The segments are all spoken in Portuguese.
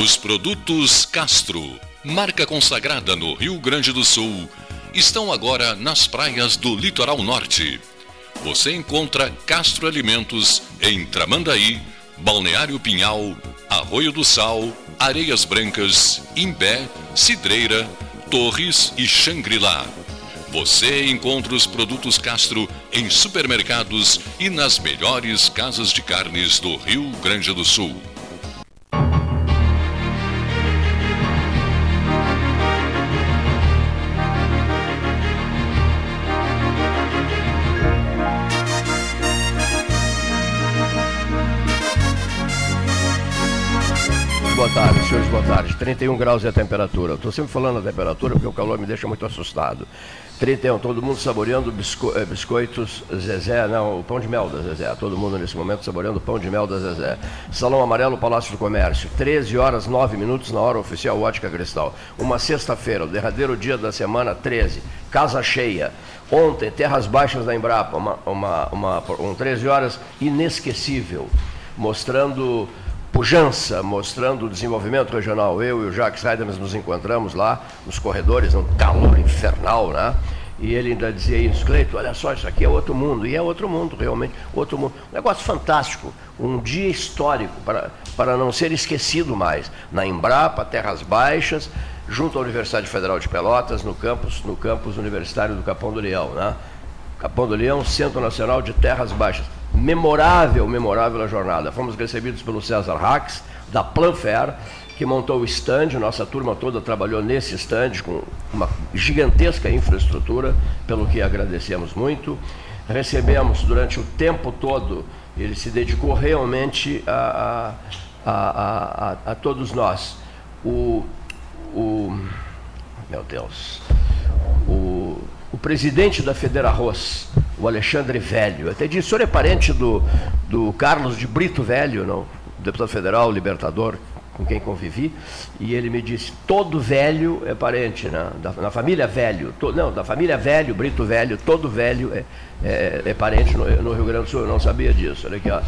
Os produtos Castro, marca consagrada no Rio Grande do Sul, estão agora nas praias do litoral norte. Você encontra Castro Alimentos em Tramandaí, Balneário Pinhal, Arroio do Sal, Areias Brancas, Imbé, Cidreira, Torres e Xangri-Lá. Você encontra os produtos Castro em supermercados e nas melhores casas de carnes do Rio Grande do Sul. 31 graus é a temperatura. Estou sempre falando da temperatura porque o calor me deixa muito assustado. 31, todo mundo saboreando bisco, eh, biscoitos Zezé, não, o pão de mel da Zezé. Todo mundo nesse momento saboreando o pão de mel da Zezé. Salão Amarelo, Palácio do Comércio. 13 horas 9 minutos na hora oficial Ótica Cristal. Uma sexta-feira, o derradeiro dia da semana 13. Casa cheia. Ontem, Terras Baixas da Embrapa, uma, uma, uma, um 13 horas inesquecível, mostrando pujança, mostrando o desenvolvimento regional. Eu e o Jacques Reidemans nos encontramos lá nos corredores, um calor infernal, né? E ele ainda dizia isso, Cleito, olha só, isso aqui é outro mundo. E é outro mundo, realmente, outro mundo. Um negócio fantástico, um dia histórico, para, para não ser esquecido mais. Na Embrapa, Terras Baixas, junto à Universidade Federal de Pelotas, no campus, no campus universitário do Capão do Leão. Né? Capão do Leão, Centro Nacional de Terras Baixas. Memorável, memorável a jornada. Fomos recebidos pelo César Rax, da Planfer, que montou o stand, nossa turma toda trabalhou nesse stand com uma gigantesca infraestrutura, pelo que agradecemos muito. Recebemos durante o tempo todo, ele se dedicou realmente a, a, a, a, a todos nós. O, o, meu Deus, o, o presidente da Federarroz, o Alexandre Velho, até disse, o senhor é parente do, do Carlos de Brito Velho, não? deputado federal, libertador, com quem convivi, e ele me disse: todo velho é parente, né? da, na família velho, to, não, da família velho, Brito velho, todo velho é, é, é parente no, no, Rio Grande do Sul, eu não sabia disso. Olha aqui, ó.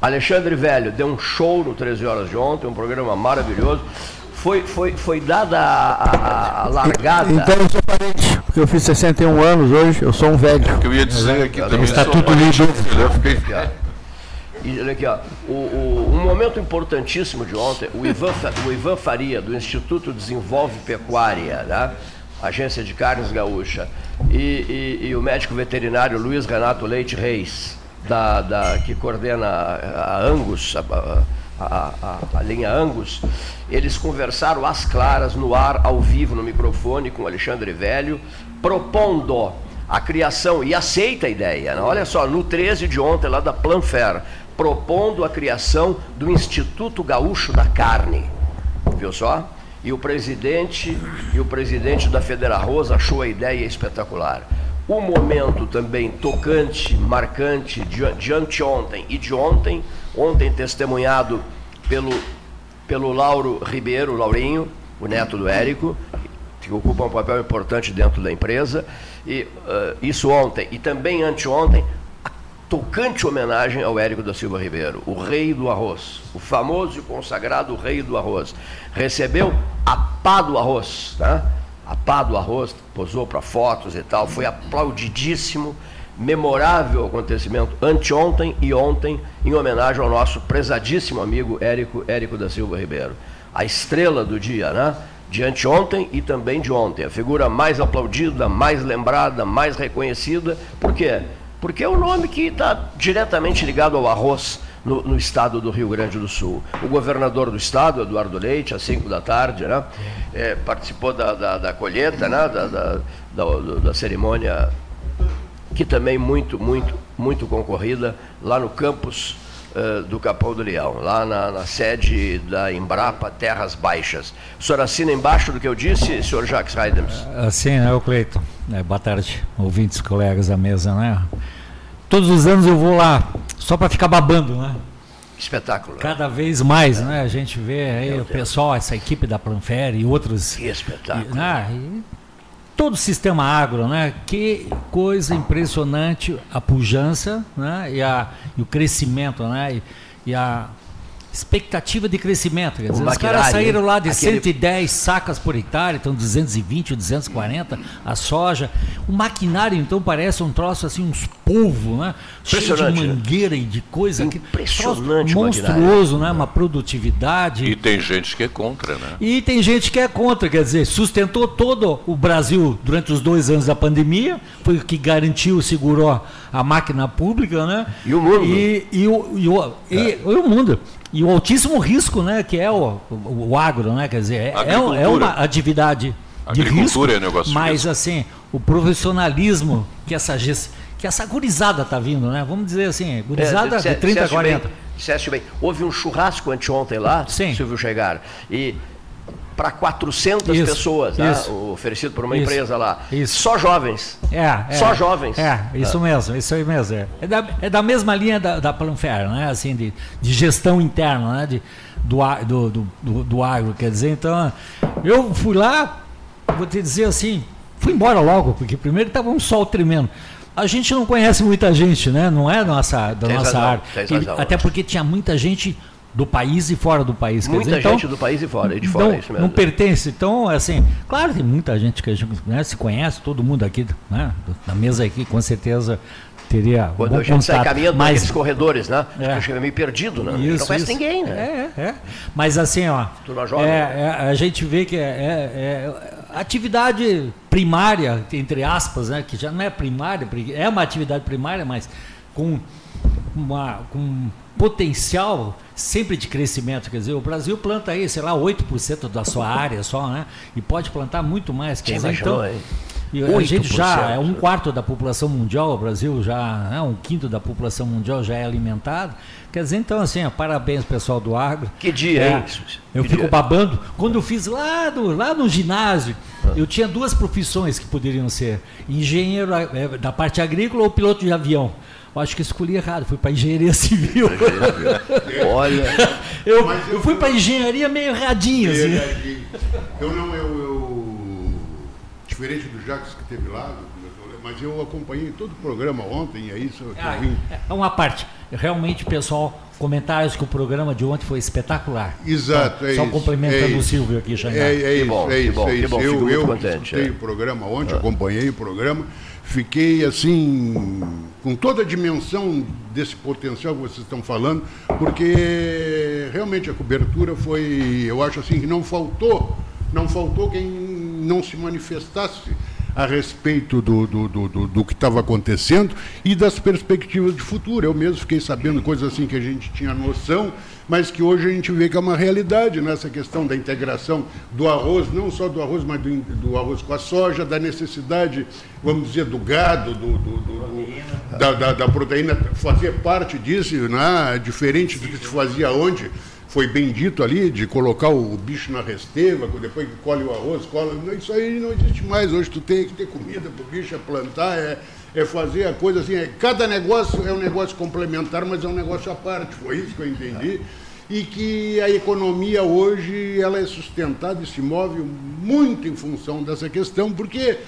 Alexandre Velho deu um show no 13 horas de ontem, um programa maravilhoso. Foi, foi, foi dada a, a, a largada. Então eu sou parente, porque eu fiz 61 anos hoje, eu sou um velho. O que eu ia dizer aqui também. Está tudo lindo. Eu fiquei. E olha aqui, ó, o, o, um momento importantíssimo de ontem, o Ivan, o Ivan Faria, do Instituto Desenvolve Pecuária, né? Agência de Carnes Gaúcha, e, e, e, o médico veterinário Luiz Renato Leite Reis, da, da, que coordena a Angus, a, a, a, a, linha Angus, eles conversaram às claras, no ar, ao vivo, no microfone, com Alexandre Velho, propondo a criação, e aceita a ideia, né? olha só, no 13 de ontem, lá da Planfer, propondo a criação do Instituto Gaúcho da Carne. Viu só? E o presidente e o presidente da Federarroz achou a ideia espetacular. O momento também tocante, marcante de, de anteontem e de ontem, ontem testemunhado pelo, pelo Lauro Ribeiro, Laurinho, o neto do Érico, que ocupa um papel importante dentro da empresa, e uh, isso ontem e também anteontem, tocante homenagem ao Érico da Silva Ribeiro, o rei do arroz, o famoso e consagrado rei do arroz. Recebeu a pá do arroz, tá? A pá do arroz, posou para fotos e tal, foi aplaudidíssimo, memorável acontecimento anteontem e ontem, em homenagem ao nosso prezadíssimo amigo Érico, Érico da Silva Ribeiro. A estrela do dia, né? De anteontem e também de ontem. A figura mais aplaudida, mais lembrada, mais reconhecida. Por quê? porque é um nome que está diretamente ligado ao arroz no, no, estado do Rio Grande do Sul. O governador do estado, Eduardo Leite, às 5 da tarde, né, é, participou da, da, da, colheita, né, da, da, da, cerimônia, que também muito, muito, muito concorrida, lá no campus uh, do Capão do Leão, lá na, na, sede da Embrapa Terras Baixas. O senhor assina embaixo do que eu disse, senhor Jacques Reiders? Assim, né, o Cleiton. É, boa tarde, ouvintes, colegas da mesa, né? Todos os anos eu vou lá, só para ficar babando, né? Espetáculo. Né? Cada vez mais, é. né? A gente vê aí Meu o Deus. pessoal, essa equipe da Planfer e outros. Que espetáculo. E, né? e todo o sistema agro, né? Que coisa impressionante a pujança, né? E, a, e o crescimento, né? E, e a expectativa de crescimento. Quer dizer, os caras saíram lá de aquele... 110 sacas por hectare, então 220 ou 240, a soja. O maquinário, então, parece um troço assim, uns polvo, né? Cheio de mangueira e de coisa. Impressionante, monstruoso, né? Uma produtividade. E tem gente que é contra, né? E tem gente que é contra, quer dizer, sustentou todo o Brasil durante os dois anos da pandemia, foi o que garantiu, segurou a máquina pública, né? E o mundo. E, e, o, e, o, e, é. e o mundo. E o altíssimo risco, né, que é o, o, o agro, né, quer dizer, é, é, é uma atividade de risco, é negócio mas mesmo. assim, o profissionalismo que essa que essa gurizada está vindo, né? Vamos dizer assim, gurizada é, de 30 a 40. Disseste bem. Houve um churrasco anteontem lá, Sim. Silvio chegar. E para 400 isso, pessoas, né? oferecido por uma isso, empresa lá. Isso. Só jovens. É, é, Só jovens. É, isso é. mesmo, isso aí mesmo. É, é, da, é da mesma linha da, da Planfer, né? Assim, de, de gestão interna, né? De, do, do, do, do, do agro, quer dizer, então, eu fui lá, vou te dizer assim, fui embora logo, porque primeiro estava um sol tremendo. A gente não conhece muita gente, né? Não é nossa, da nossa área. Até porque tinha muita gente do país e fora do país. Muita dizer, gente então, do país e fora, e de fora, não, é isso mesmo. Não pertence. Então, assim, claro, tem muita gente que a gente né, se conhece, todo mundo aqui, né, na mesa aqui, com certeza teria Quando a gente contato, sai caminhando mas, naqueles corredores, né? É, a gente meio perdido, né? Isso, não conhece isso. ninguém, né? É, é. Mas assim, ó, é, é, a gente vê que é, é, é, atividade primária, entre aspas, né? Que já não é primária, é uma atividade primária, mas com uma, com potencial sempre de crescimento. Quer dizer, o Brasil planta aí, sei lá, 8% da sua área só, né? E pode plantar muito mais. Quer dizer, então, e a gente já é um quarto da população mundial, o Brasil já é um quinto da população mundial já é alimentado. Quer dizer, então assim, ó, parabéns pessoal do agro. Que dia, é, hein? Eu que fico dia. babando. Quando eu fiz lá, do, lá no ginásio, ah. eu tinha duas profissões que poderiam ser: engenheiro é, da parte agrícola ou piloto de avião. Eu acho que escolhi errado, fui para engenharia civil. Olha. eu, eu, eu, fui para engenharia meio erradinho. Assim. Eu não, eu, eu, Diferente do Jacques que teve lá, mas eu acompanhei todo o programa ontem, é isso que ah, eu vim. É uma parte. Realmente, pessoal, comentários que o programa de ontem foi espetacular. Exato, então, é Só isso. Só complementando é o Silvio aqui, Xangá. É, é, isso, bom, é isso, bom, é isso. Bom, eu eu contente, é. o programa ontem, ah. acompanhei o programa fiquei assim com toda a dimensão desse potencial que vocês estão falando, porque realmente a cobertura foi, eu acho assim que não faltou, não faltou quem não se manifestasse a respeito do, do, do, do, do que estava acontecendo e das perspectivas de futuro. Eu mesmo fiquei sabendo coisas assim que a gente tinha noção, mas que hoje a gente vê que é uma realidade nessa questão da integração do arroz, não só do arroz, mas do, do arroz com a soja, da necessidade, vamos dizer, do gado, do, do da, da, da, proteína fazer parte disso, né? diferente do que se fazia onde foi bem dito ali, de colocar o bicho na resteva, depois que colhe o arroz, cola. Isso aí não existe mais. Hoje tu tem que ter comida para o bicho, é plantar, é, é fazer a coisa assim. É, cada negócio é um negócio complementar, mas é um negócio à parte. Foi isso que eu entendi. E que a economia hoje ela é sustentada e se move muito em função dessa questão, porque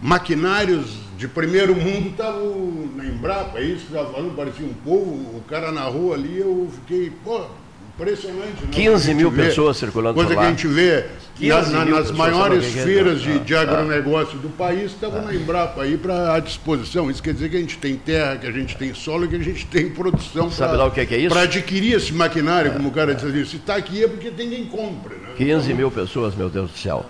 maquinários de primeiro mundo estavam na Embrapa, é isso estava falando, parecia um povo, o cara na rua ali, eu fiquei, pô, impressionante. Né? 15 mil vê, pessoas circulando Coisa por lá. que a gente vê na, na, nas maiores feiras de, de ah, agronegócio ah, do país, estavam ah, na Embrapa aí para à disposição. Isso quer dizer que a gente tem terra, que a gente tem solo, que a gente tem produção para é adquirir esse maquinário, como o cara diz ali. Se está aqui é porque tem quem compra. Né? 15 mil pessoas, meu Deus do céu.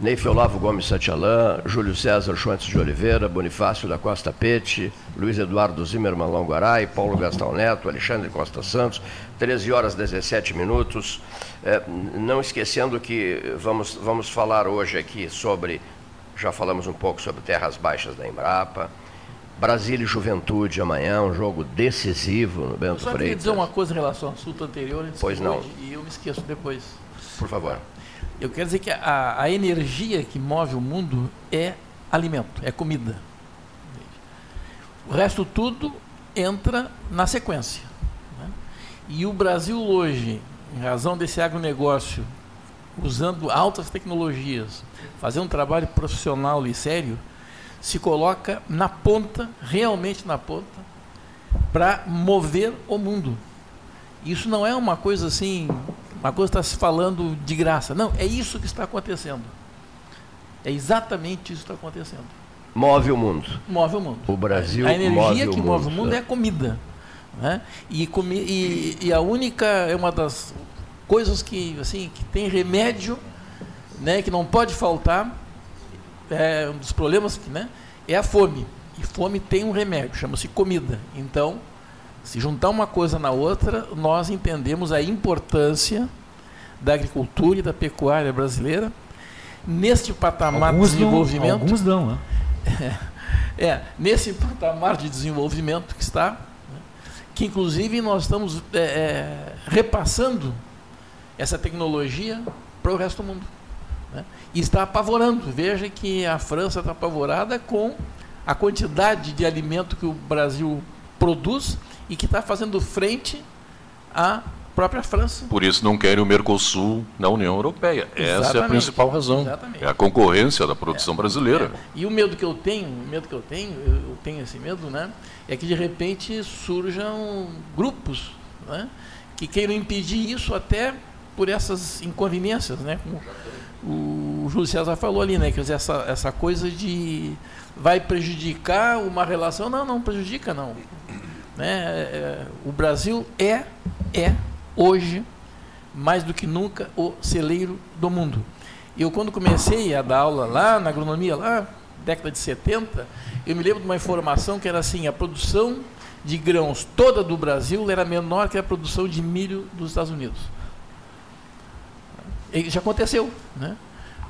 Neif Olavo Gomes Santialã, Júlio César Schwantz de Oliveira, Bonifácio da Costa Pete, Luiz Eduardo Zimmermann Longuaray, Paulo Gastão Neto, Alexandre Costa Santos, 13 horas 17 minutos. É, não esquecendo que vamos, vamos falar hoje aqui sobre, já falamos um pouco sobre terras baixas da Embrapa, Brasília e Juventude amanhã, um jogo decisivo no Bento Freitas. Eu só queria dizer uma coisa em relação ao assunto anterior, pois não. e eu me esqueço depois. Por favor. Eu quero dizer que a, a energia que move o mundo é alimento, é comida. O resto tudo entra na sequência. Né? E o Brasil hoje, em razão desse agronegócio, usando altas tecnologias, fazendo um trabalho profissional e sério, se coloca na ponta, realmente na ponta, para mover o mundo. Isso não é uma coisa assim, uma coisa está se falando de graça. Não, é isso que está acontecendo. É exatamente isso que está acontecendo. Move o mundo. Move o mundo. O Brasil A energia move que o move mundo. o mundo é a comida. Né? E, comi e, e a única, é uma das coisas que, assim, que tem remédio, né, que não pode faltar, é um dos problemas, né, é a fome. E fome tem um remédio, chama-se comida. Então, se juntar uma coisa na outra, nós entendemos a importância da agricultura e da pecuária brasileira neste patamar alguns de desenvolvimento. Não, alguns não, né? É, nesse patamar de desenvolvimento que está, né, que inclusive nós estamos é, é, repassando essa tecnologia para o resto do mundo. Né? E está apavorando. Veja que a França está apavorada com a quantidade de alimento que o Brasil produz e que está fazendo frente à própria França. Por isso não querem o Mercosul na União Europeia. Essa é a Exatamente. principal razão. Exatamente. É a concorrência da produção brasileira. É. E o medo que eu tenho, o medo que eu tenho, eu, eu tenho esse medo, né? É que de repente surjam grupos, né? Que queiram impedir isso até por essas inconveniências, né? Como o Júlio César falou ali, né? Quer dizer, essa, essa coisa de vai prejudicar uma relação. Não, não prejudica, não. Né? É, o Brasil é, é hoje, mais do que nunca, o celeiro do mundo. Eu, quando comecei a dar aula lá na agronomia, lá, década de 70, eu me lembro de uma informação que era assim: a produção de grãos toda do Brasil era menor que a produção de milho dos Estados Unidos. E já aconteceu. Né?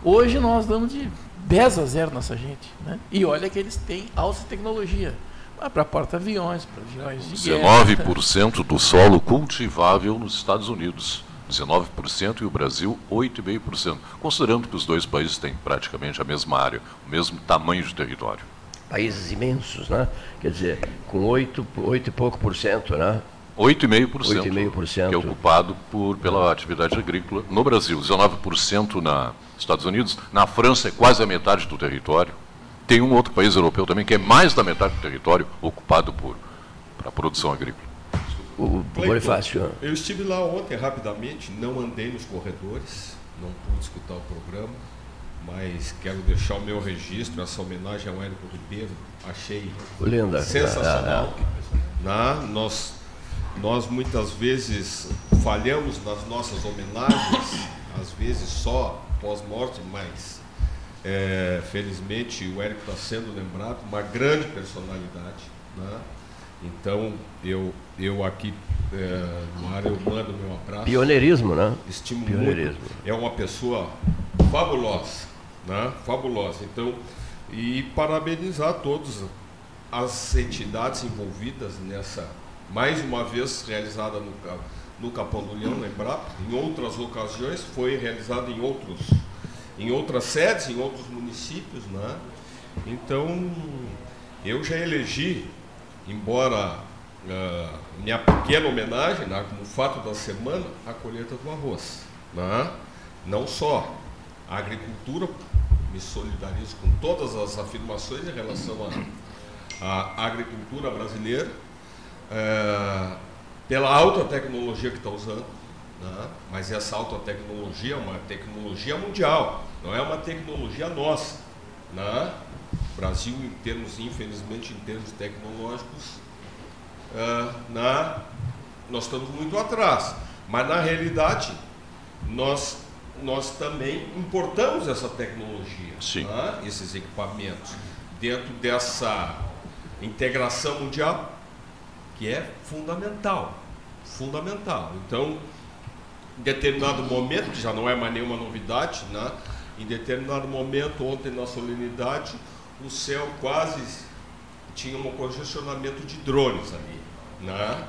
Hoje nós damos de 10 a 0 nossa gente. Né? E olha que eles têm alta tecnologia. Para porta-aviões, para aviões de guerra. 19% do solo cultivável nos Estados Unidos. 19% e o Brasil 8,5%. Considerando que os dois países têm praticamente a mesma área, o mesmo tamanho de território. Países imensos, né? Quer dizer, com 8, 8 e pouco por cento, né? 8,5%, 8,5%. que é ocupado por, pela atividade agrícola no Brasil. 19% nos Estados Unidos. Na França é quase a metade do território. Tem um outro país europeu também que é mais da metade do território ocupado por para a produção agrícola. O, o Bonifácio. Eu estive lá ontem rapidamente, não andei nos corredores, não pude escutar o programa, mas quero deixar o meu registro, essa homenagem ao Érico Ribeiro, achei Linda. sensacional. Né? Nós, nós muitas vezes falhamos nas nossas homenagens, às vezes só pós-morte, mas é, felizmente o Érico está sendo lembrado, uma grande personalidade. Né? Então eu, eu aqui é, no ar eu mando meu abraço. Pioneirismo, né? Estimo Pioneirismo. muito. É uma pessoa fabulosa, né? Fabulosa. Então, e parabenizar todas as entidades envolvidas nessa, mais uma vez realizada no, no Capão do Leão, lembrar, em outras ocasiões foi realizada em outros, em outras sedes, em outros municípios, né? Então, eu já elegi, embora ah, minha pequena homenagem, né, como fato da semana, a colheita do arroz. Né? Não só a agricultura, me solidarizo com todas as afirmações em relação à agricultura brasileira, eh, pela alta tecnologia que está usando, né? mas essa alta tecnologia é uma tecnologia mundial, não é uma tecnologia nossa. Né? O Brasil, em termos, infelizmente, em termos tecnológicos, ah, na, nós estamos muito atrás. Mas, na realidade, nós, nós também importamos essa tecnologia, né? esses equipamentos, dentro dessa integração mundial, que é fundamental. Fundamental. Então, em determinado momento, que já não é mais nenhuma novidade, né? Em determinado momento, ontem na solenidade, o céu quase tinha um congestionamento de drones ali. Né?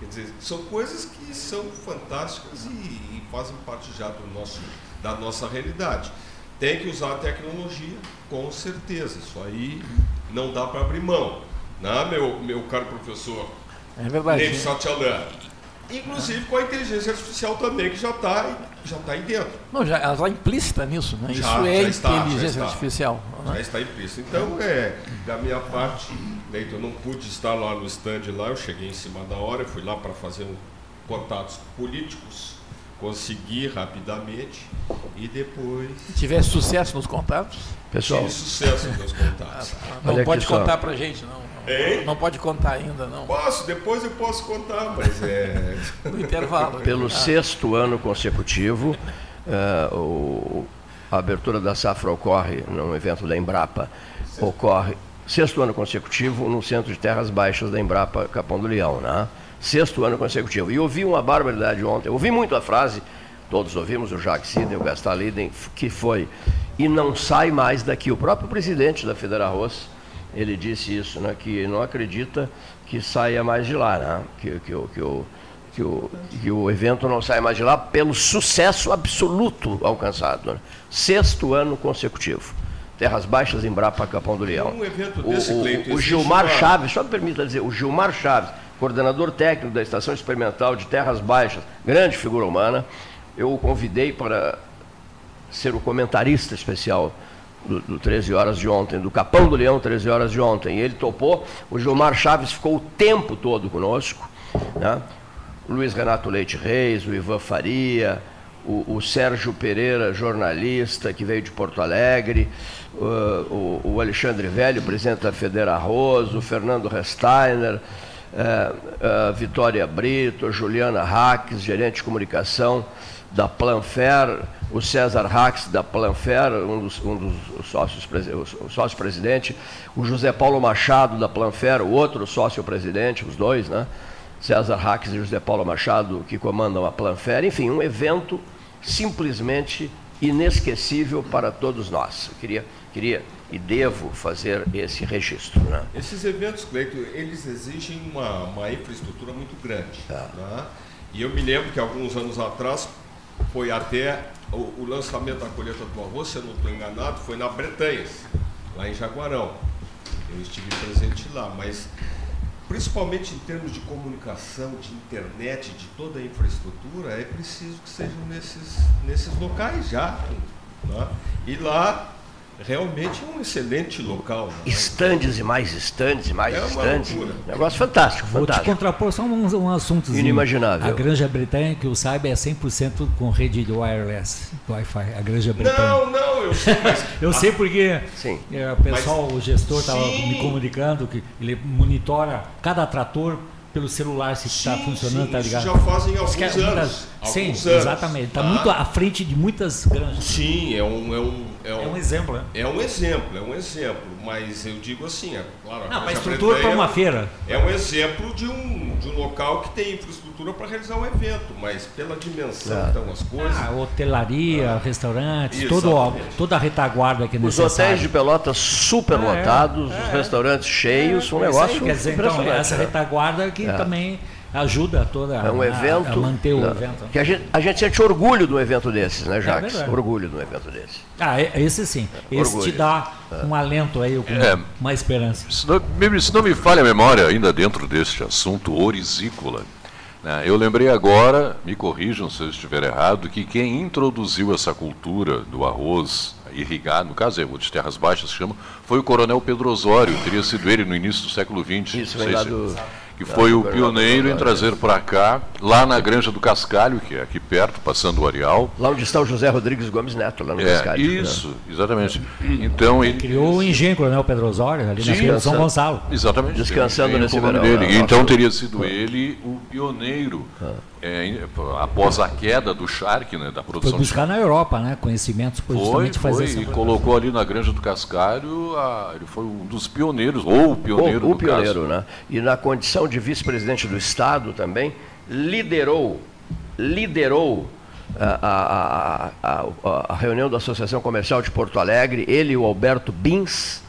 Quer dizer, são coisas que são fantásticas e, e fazem parte já do nosso, da nossa realidade. Tem que usar a tecnologia, com certeza. Isso aí não dá para abrir mão. Né, meu, meu caro professor É verdade. Neve Satyalan? Inclusive com a inteligência artificial também, que já está já tá aí dentro. Não, já, ela está implícita nisso, né? Já, Isso é já está, já inteligência está. artificial. Já né? está implícito. Então, é, da minha parte, Leito, eu não pude estar lá no stand lá, eu cheguei em cima da hora, fui lá para fazer um, contatos políticos, consegui rapidamente e depois. Se tivesse sucesso nos contatos? Pessoal. Tive sucesso nos contatos. Ah, tá. não pode contar para gente, não. Hein? Não pode contar ainda, não. Posso, depois eu posso contar, mas é. no intervalo. Pelo ah. sexto ano consecutivo, uh, o, a abertura da safra ocorre num evento da Embrapa. Ocorre sexto ano consecutivo no Centro de Terras Baixas da Embrapa Capão do Leão, né? Sexto ano consecutivo. E ouvi uma barbaridade ontem. Ouvi muito a frase, todos ouvimos, o Jacques Sidney, o Gastaliden, que foi, e não sai mais daqui. O próprio presidente da Federal Arroz, ele disse isso, né, que não acredita que saia mais de lá, né, que, que, que, o, que, o, que o evento não saia mais de lá pelo sucesso absoluto alcançado. Né? Sexto ano consecutivo. Terras Baixas, Embrapa, Capão do Leão. Um evento desse, o, o, o Gilmar uma... Chaves, só me permita dizer, o Gilmar Chaves, coordenador técnico da Estação Experimental de Terras Baixas, grande figura humana, eu o convidei para ser o comentarista especial do, do 13 horas de ontem, do Capão do Leão 13 horas de ontem. E ele topou, o Gilmar Chaves ficou o tempo todo conosco, né? o Luiz Renato Leite Reis, o Ivan Faria, o, o Sérgio Pereira, jornalista, que veio de Porto Alegre, o, o, o Alexandre Velho, presidente da Federa Arroz, o Fernando Resteiner, é, é, Vitória Brito, Juliana Hax, gerente de comunicação da Planfer, o César Hax da Planfer, um dos, um dos sócios, o sócio-presidente, o José Paulo Machado da Planfer, o outro sócio-presidente, os dois, né? César Hax e José Paulo Machado, que comandam a Planfer. Enfim, um evento simplesmente inesquecível para todos nós. Eu queria, queria e devo fazer esse registro. Né? Esses eventos, Cleito, eles exigem uma, uma infraestrutura muito grande. Tá. Né? E eu me lembro que alguns anos atrás foi até o, o lançamento da colheita do arroz, se eu não estou enganado, foi na Bretanha, lá em Jaguarão. Eu estive presente lá, mas principalmente em termos de comunicação, de internet, de toda a infraestrutura, é preciso que sejam nesses, nesses locais já. Né? E lá realmente é um excelente local. Né? Estandes e mais estandes e mais é estandes. Negócio fantástico, fantástico. Vou te contrapor só um, um assunto. Inimaginável. A Granja Bretanha, que eu saiba, é 100% com rede de wireless, Wi-Fi. A Granja Bretanha. Não, não, eu sei. Mas... eu sei porque Sim. É, o pessoal, mas... o gestor estava me comunicando que ele monitora cada trator pelo celular se está funcionando, sim, tá ligado? já fazem alguns é anos. sim, alguns exatamente. Está muito à frente de muitas granjas. Sim, é um, é um, é um, é um exemplo, né? É um exemplo, é um exemplo. Mas eu digo assim, é claro. Não, a estrutura para uma feira. É um exemplo de um, de um local que tem infraestrutura para realizar um evento, mas pela dimensão é. então as coisas. Ah, hotelaria, ah, restaurantes, todo, toda a retaguarda que é necessária. Os hotéis de Pelotas super é, lotados, os é. restaurantes cheios, um negócio. Aí, quer dizer, então, essa retaguarda que também ajuda toda é um evento, a, manter o não, evento. Que a gente, a gente sente orgulho do evento desses, né, Jacques? É orgulho do evento desses. Ah, esse sim. É, esse orgulho. te dá é. um alento aí, com é, uma esperança. Se não, se não me falha a memória, ainda dentro deste assunto orizícola, né, eu lembrei agora, me corrijam se eu estiver errado, que quem introduziu essa cultura do arroz irrigado, no caso é o de terras baixas, se chama, foi o coronel Pedro Osório, teria sido ele no início do século XX. Isso, vem lá do que foi o pioneiro em trazer para cá, lá na Granja do Cascalho, que é aqui perto, passando o Areal. Lá onde está o José Rodrigues Gomes Neto, lá no é, Cascalho. Né? Isso, né? exatamente. Então, ele criou o engenho Coronel Pedro Osório, ali Sim, na São Gonçalo. Exatamente. Descansando nesse verão. Dele. Né? Então teria sido ele o pioneiro. É, após a queda do Shark, né, da produção. Foi buscar na Europa, né, conhecimentos foi, fazer foi, e colocou ali na Granja do Cascalho, a, ele foi um dos pioneiros, ou o pioneiro o, o pioneiro, caso. né? E na condição de vice-presidente do Estado também, liderou, liderou a, a, a, a, reunião da Associação Comercial de Porto Alegre, ele e o Alberto Bins,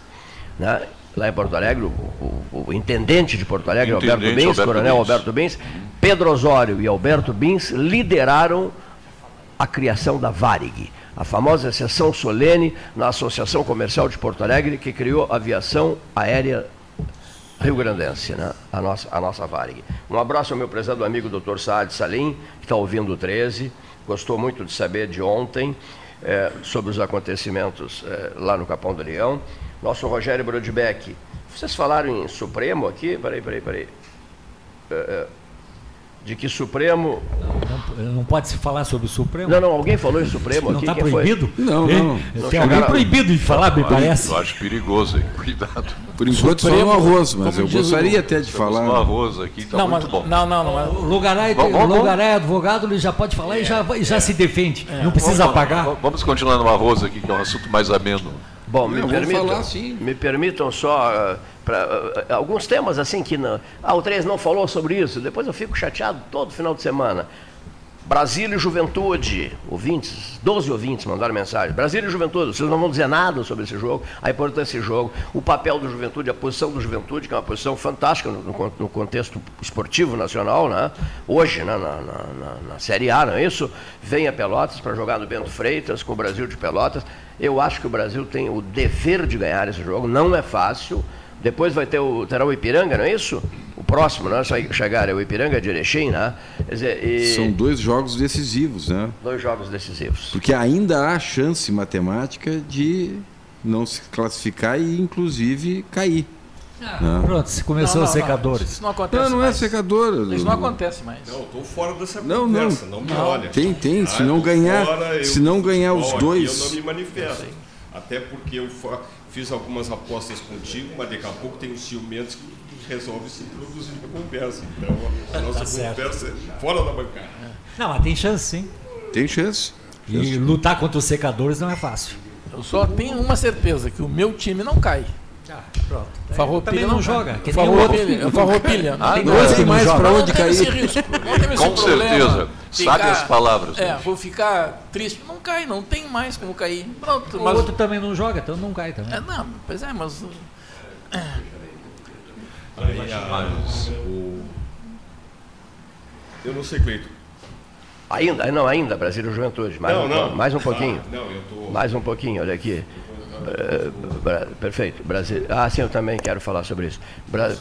né? Lá em Porto Alegre, o, o, o intendente de Porto Alegre, Alberto Bins, Alberto coronel Bins. Alberto Bins, Pedro Osório e Alberto Bins lideraram a criação da Varig, a famosa sessão solene na Associação Comercial de Porto Alegre, que criou a aviação aérea rio-grandense, né? a, nossa, a nossa Varig. Um abraço ao meu prezado amigo Dr. Saad Salim, que está ouvindo o 13, gostou muito de saber de ontem é, sobre os acontecimentos é, lá no Capão do Leão nosso Rogério Brodbeck. Vocês falaram em Supremo aqui? Peraí, peraí, peraí. É, é, de que Supremo. Não, não, pode se falar sobre o Supremo? Não, não, alguém falou em Supremo não aqui. Não está proibido? Foi? Não, não. não Tem alguém proibido de falar, me parece. Eu acho perigoso, hein? Cuidado. Por enquanto só no arroz, mas eu gostaria até de falar. No arroz aqui tá não, muito mas, bom. Não, não, não. O Lugaray, Lugaray é advogado, ele já pode falar é, e já, já é. se defende. É. Não precisa vamos, pagar. Vamos continuar no arroz aqui, que é um assunto mais ameno. Bom, me, permitam, falar, me permitam só uh, pra, uh, alguns temas assim que não, ah, o 3 não falou sobre isso, depois eu fico chateado todo final de semana. Brasília e Juventude, ouvintes, 12 ouvintes mandaram mensagem. Brasília e Juventude, vocês não vão dizer nada sobre esse jogo, a importância desse jogo, o papel do Juventude, a posição do Juventude, que é uma posição fantástica no, no contexto esportivo nacional, né? hoje, né? na, na, na, na Série A, não é isso? Vem a Pelotas para jogar no Bento Freitas, com o Brasil de Pelotas. Eu acho que o Brasil tem o dever de ganhar esse jogo, não é fácil. Depois vai ter o, terá o Ipiranga, não é isso? O próximo, né? Chegar é o Ipiranga de Erechim, né? Dizer, e... São dois jogos decisivos, né? Dois jogos decisivos. Porque ainda há chance matemática de não se classificar e, inclusive, cair. Ah, né? Pronto, se começou não, não, secadores. Não, isso não acontece Não, não é mais. é secador. Isso não acontece mais. Não, estou fora dessa não, conversa, não, não me olha. Tem, tem. Se ah, não ganhar, fora, se não ganhar os dois... Eu não me manifesto. Até porque eu fiz algumas apostas contigo, mas daqui a pouco tem os ciumentos que resolve se introduzir na conversa. Então, a nossa tá conversa é fora da bancada. Não, mas tem chance, sim. Tem chance. E lutar contra os secadores não é fácil. Eu só tenho uma certeza, que o meu time não cai. Ah, pronto. Farroupilha também não, joga. Que Farroupilha. Farroupilha. Ah, tem dois que mais para onde cair. Com certeza. Sabe as palavras. É, vou ficar triste. Não cai, não tem mais como cair. Pronto. O mas... outro também não joga, então não cai também. É, não, pois é, mas... É. Aí, o... Eu não sei, Cleito. Ainda, não, ainda, Brasil e Juventude. Mais, não, um, não. mais um pouquinho. Ah, não, tô... Mais um pouquinho, olha aqui. Uh, perfeito. Brasil. Ah, sim, eu também quero falar sobre isso.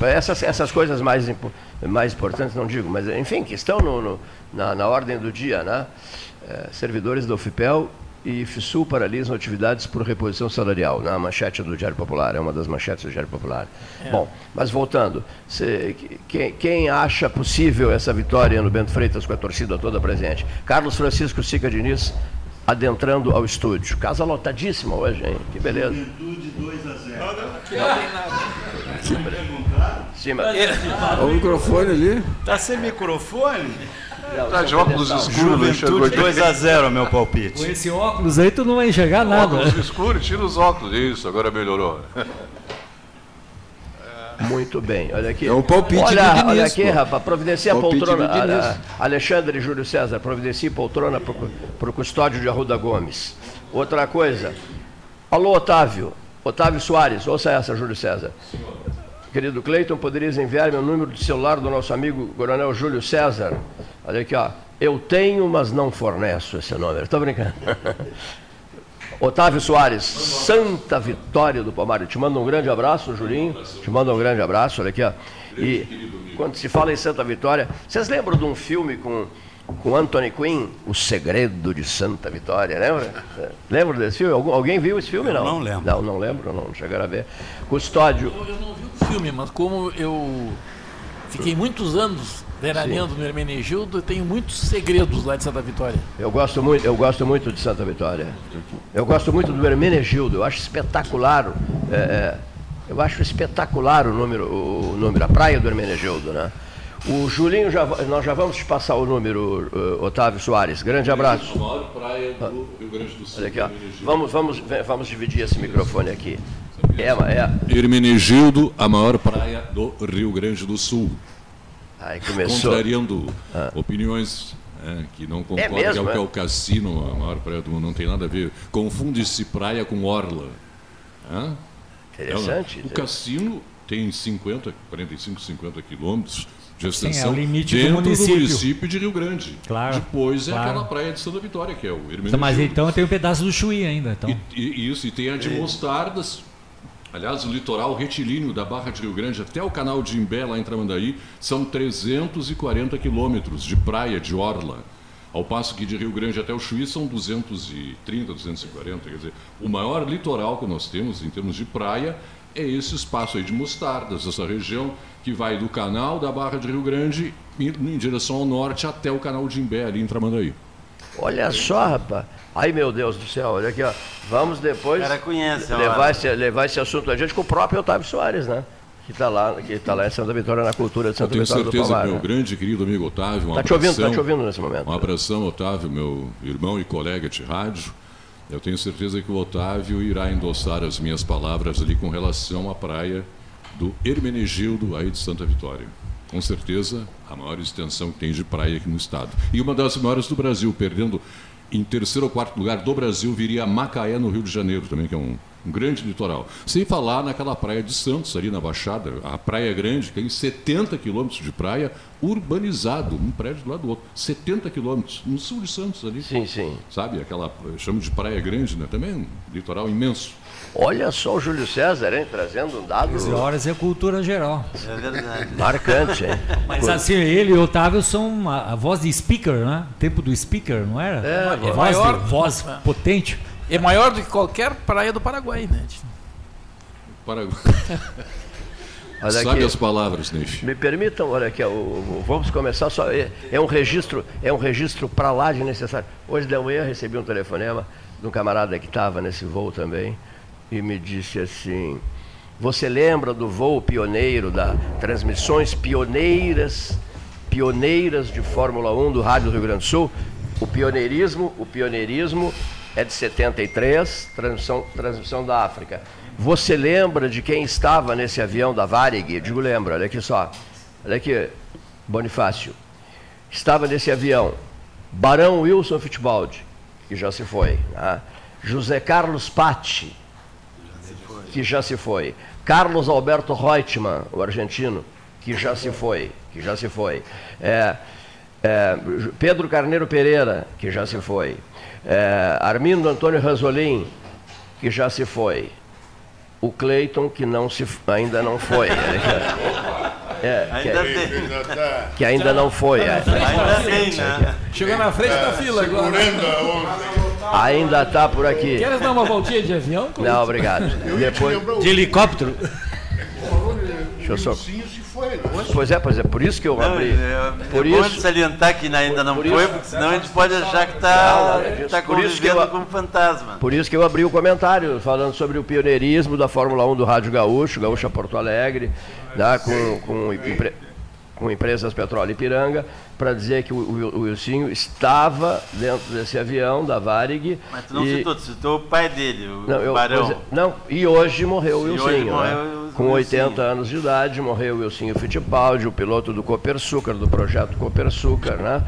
Essas, essas coisas mais, mais importantes, não digo, mas enfim, que estão no, no na, na, ordem do dia, né? Uh, servidores do FIPEL e FISUL paralisam atividades por reposição salarial, na manchete do Diário Popular, é uma das manchetes do Diário Popular. É. Bom, mas voltando, se, quem, quem, acha possível essa vitória no Bento Freitas com a torcida toda presente? Carlos Francisco Sica Diniz adentrando ao estúdio. Casa lotadíssima hoje, hein? Que beleza. Juventude 2 a 0. Não, não, tem nada. Sim, mas... Olha o microfone ali. Tá sem microfone? Tá de óculos escuros. Juventude 2x0, meu palpite. Com esse óculos aí tu não vai enxergar nada. Óculos escuros, tira os óculos. Isso, agora melhorou. Muito bem, olha aqui. É o palpite olha, do Olha aqui, rapaz, providencia palpite poltrona. Alexandre Júlio César, providencia poltrona para o custódio de Arruda Gomes. Outra coisa. Alô, Otávio. Otávio Soares, ouça essa, Júlio César. Querido Cleiton, poderias enviar meu número de celular do nosso amigo Coronel Júlio César? Olha aqui, ó. Eu tenho, mas não forneço esse número. Estou brincando. Otávio Soares, Santa Vitória do Palmares. Te mando um grande abraço, Julinho. Te mando um grande abraço, olha aqui, ó. E quando se fala em Santa Vitória, vocês lembram de um filme com com Anthony Quinn, O Segredo de Santa Vitória, lembra? Lembra desse filme? Algum, alguém viu esse filme? Não, não lembro. Não, não lembro, não chegaram a ver. Custódio. Eu, eu não vi o filme, mas como eu fiquei muitos anos veraneando no Hermenegildo, eu tenho muitos segredos lá de Santa Vitória. Eu gosto muito, eu gosto muito de Santa Vitória. Eu gosto muito do Hermenegildo, eu acho espetacular. É, é, eu acho espetacular o número, o número, a praia do Hermenegildo, né? O Julinho, já, nós já vamos te passar o número, uh, Otávio Soares. Grande abraço. A maior praia do Rio Grande do Sul. Olha aqui, ó. Vamos, vamos, vamos dividir esse microfone aqui. É, é. Hermenegildo, a maior praia do Rio Grande do Sul. Aí começou. Contrariando ah. opiniões é, que não concordam é mesmo, que é o que é o cassino, a maior praia do mundo, não tem nada a ver. Confunde-se praia com orla. Interessante. É, o cassino tem 50, 45, 50 quilômetros de extensão Sim, é o limite dentro do município. do município de Rio Grande. Claro. Depois é claro. aquela praia de Santa Vitória, que é o Hermenegildo. Mas então tem um pedaço do Chuí ainda. Então. E, e, isso, e tem a de Mostardas. Aliás, o litoral retilíneo da Barra de Rio Grande até o canal de Imbé, lá em Tramandaí, são 340 quilômetros de praia, de orla. Ao passo que de Rio Grande até o Chuí são 230, 240. Quer dizer, o maior litoral que nós temos em termos de praia é esse espaço aí de mostardas, essa região que vai do canal da Barra de Rio Grande em direção ao norte até o canal de Imbé, ali em Tramandaí. Olha só, rapaz. Ai, meu Deus do céu, olha aqui, ó. Vamos depois conhece, levar, esse, levar esse assunto a gente com o próprio Otávio Soares, né? que está lá, que tá lá em Santa Vitória, na cultura de Santa Vitória do Palmar. Tenho certeza que meu né? grande querido amigo Otávio, Está te ouvindo, está te ouvindo nesse momento. Um abração, Otávio, meu irmão e colega de rádio. Eu tenho certeza que o Otávio irá endossar as minhas palavras ali com relação à praia do Hermenegildo, aí de Santa Vitória. Com certeza, a maior extensão que tem de praia aqui no estado. E uma das maiores do Brasil, perdendo em terceiro ou quarto lugar do Brasil, viria Macaé, no Rio de Janeiro, também, que é um um grande litoral. Sem falar naquela praia de Santos, ali na Baixada, a Praia Grande, que tem 70 quilômetros de praia urbanizado, um prédio do lado do outro. 70 quilômetros, no sul de Santos ali. Sim, sim. Sabe, aquela, chamo de Praia Grande, né? Também um litoral imenso. Olha só o Júlio César, hein? Trazendo um dado. 13 horas é cultura geral. É verdade. Marcante, hein? Mas assim, ele e o Otávio são a, a voz de speaker, né? Tempo do speaker, não era? É, é voz, maior, de, voz potente. É maior do que qualquer praia do Paraguai, né? Paraguai. Sabe aqui, as palavras, Neif. Me permitam, olha aqui, vamos começar só. É, é um registro, é um registro para lá de necessário. Hoje de manhã recebi um telefonema de um camarada que estava nesse voo também e me disse assim: Você lembra do voo pioneiro, da transmissões pioneiras, pioneiras de Fórmula 1 do Rádio do Rio Grande do Sul? O pioneirismo, o pioneirismo é de 73, transmissão, transmissão da África. Você lembra de quem estava nesse avião da Varig? Digo, lembro, olha aqui só. Olha aqui, Bonifácio. Estava nesse avião Barão Wilson Fittipaldi, que já se foi. Né? José Carlos Patti, que já se foi. Carlos Alberto Reutemann, o argentino, que já se foi. Que já se foi. É, é, Pedro Carneiro Pereira, que já se foi. É, Armindo Antônio Ranzolin, que já se foi. O Cleiton, que não se, ainda não foi. É, que, ainda é, que, ainda não foi. É. Ainda tem, né? Chegou na frente da fila agora. Ainda está por aqui. Queres dar uma voltinha de avião? Não, obrigado. Depois... De helicóptero. Deixa eu só. Né? Pois é, pois é, por isso que eu abri. É, por é isso, bom salientar que ainda não foi, porque senão a gente pode achar que está tá convivendo eu, com um fantasma. Por isso que eu abri o comentário falando sobre o pioneirismo da Fórmula 1 do Rádio Gaúcho, Gaúcha Porto Alegre, né, com, com, com empresas Petróleo e Piranga, para dizer que o, o, o Wilsinho estava dentro desse avião da Varig. Mas tu não e... citou, tu citou o pai dele, o não, eu, Barão. É, não, e hoje morreu o Wilsinho. Né? Com 80 anos de idade, morreu o Wilsinho Fittipaldi, o piloto do Copersucar, do projeto Copersucar, né?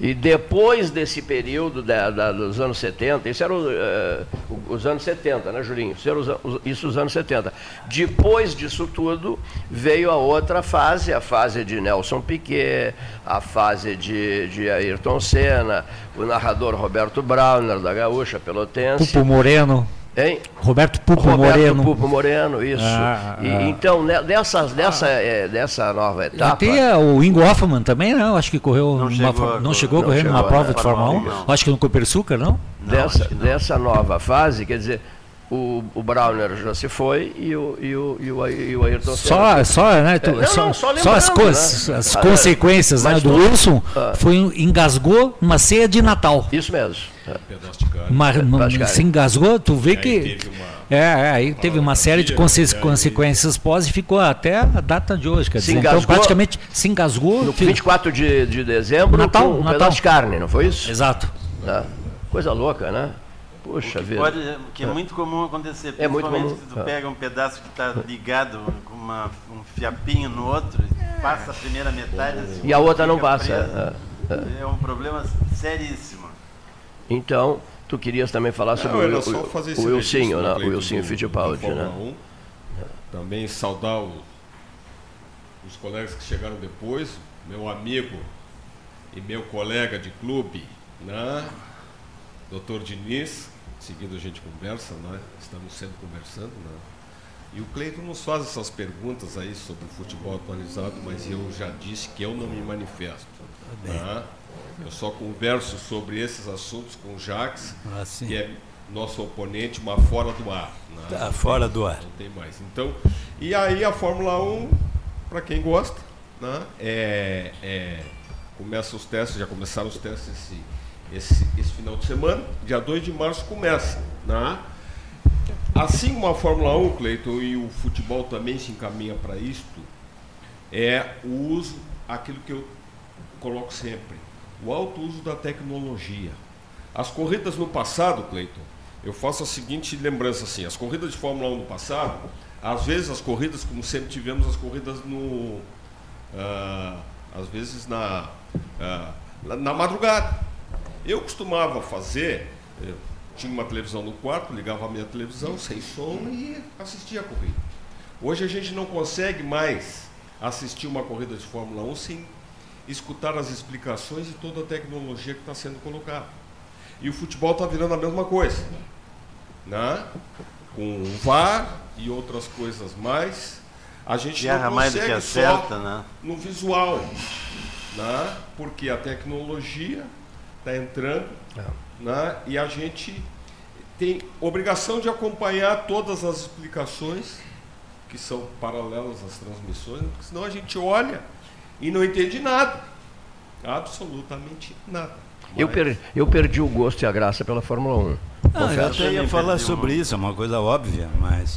E depois desse período da, da, dos anos 70, isso era uh, os anos 70, né, Julinho? Isso, os, isso os anos 70. Depois disso tudo, veio a outra fase, a fase de Nelson Piquet, a fase de, de Ayrton Senna, o narrador Roberto Brauner, da Gaúcha Pelotense. Pupo Moreno. Hein? Roberto Pupo Roberto Moreno. Pupo Moreno, isso. Ah, e, ah. Então, né, dessas, dessa, é, dessa nova etapa. Tem o Ingo Hoffman também, não? Acho que correu. Não chegou, não chegou a correr numa prova de Fórmula 1. Acho que no Copersucar, não? Dessa, não, dessa nova fase, quer dizer, o, o Browner já se foi e o, e o, e o, e o Ayrton Só, só, né, tu, é, não, só, não, só, só, as, co né? as ah, consequências né, do Wilson ah, foi engasgou uma ceia de Natal. Isso mesmo. É. Uma, uma, se engasgou, tu vê que. É, é, aí teve uma série de conse consequências pós e ficou até a data de hoje. Quer dizer, então praticamente se engasgou. No 24 de, de dezembro, Natal, com um Natal. pedaço de carne, não foi isso? Exato. É. Coisa louca, né? Puxa vida. Pode, que é, é muito comum acontecer. É muito comum. se tu pega um pedaço que está ligado com uma, um fiapinho no outro, passa a primeira metade. Assim, e a outra não passa. É, é. é, um problema seríssimo. Então, tu querias também falar sobre não, o, o, o Wilsinho, né? o Wilsinho Fittipaldi. Né? 1. Também saudar o, os colegas que chegaram depois, meu amigo e meu colega de clube, né? Doutor Diniz, seguindo a gente conversa, né? estamos sempre conversando. Né? E o Cleiton nos faz essas perguntas aí sobre o futebol atualizado, mas eu já disse que eu não me manifesto. Tá? Eu só converso sobre esses assuntos com o Jacques, ah, que é nosso oponente, mas fora do ar. Né? Tá fora do ar. Não tem mais. Então, e aí a Fórmula 1, para quem gosta, né? É, é, começa os testes, já começaram os testes esse, esse, esse final de semana. Dia 2 de março começa. Né? Assim como a Fórmula 1, Cleiton, e o futebol também se encaminha para isto, é o uso, aquilo que eu coloco sempre, o alto uso da tecnologia. As corridas no passado, Cleiton, eu faço a seguinte lembrança assim, as corridas de Fórmula 1 no passado, às vezes as corridas, como sempre tivemos as corridas no. Uh, às vezes na, uh, na madrugada. Eu costumava fazer, eu tinha uma televisão no quarto, ligava a minha televisão sem som e assistia a corrida. Hoje a gente não consegue mais assistir uma corrida de Fórmula 1 sem escutar as explicações e toda a tecnologia que está sendo colocada. E o futebol está virando a mesma coisa. Né? Com o VAR e outras coisas mais, a gente Guerra não consegue acerta, só né? no visual. Né? Porque a tecnologia está entrando é. né? e a gente tem obrigação de acompanhar todas as explicações que são paralelas às transmissões, porque senão a gente olha e não entende nada. Absolutamente nada. Eu, per, eu perdi o gosto e a graça pela Fórmula 1. Não, eu até ia falar sobre isso, é uma coisa óbvia, mas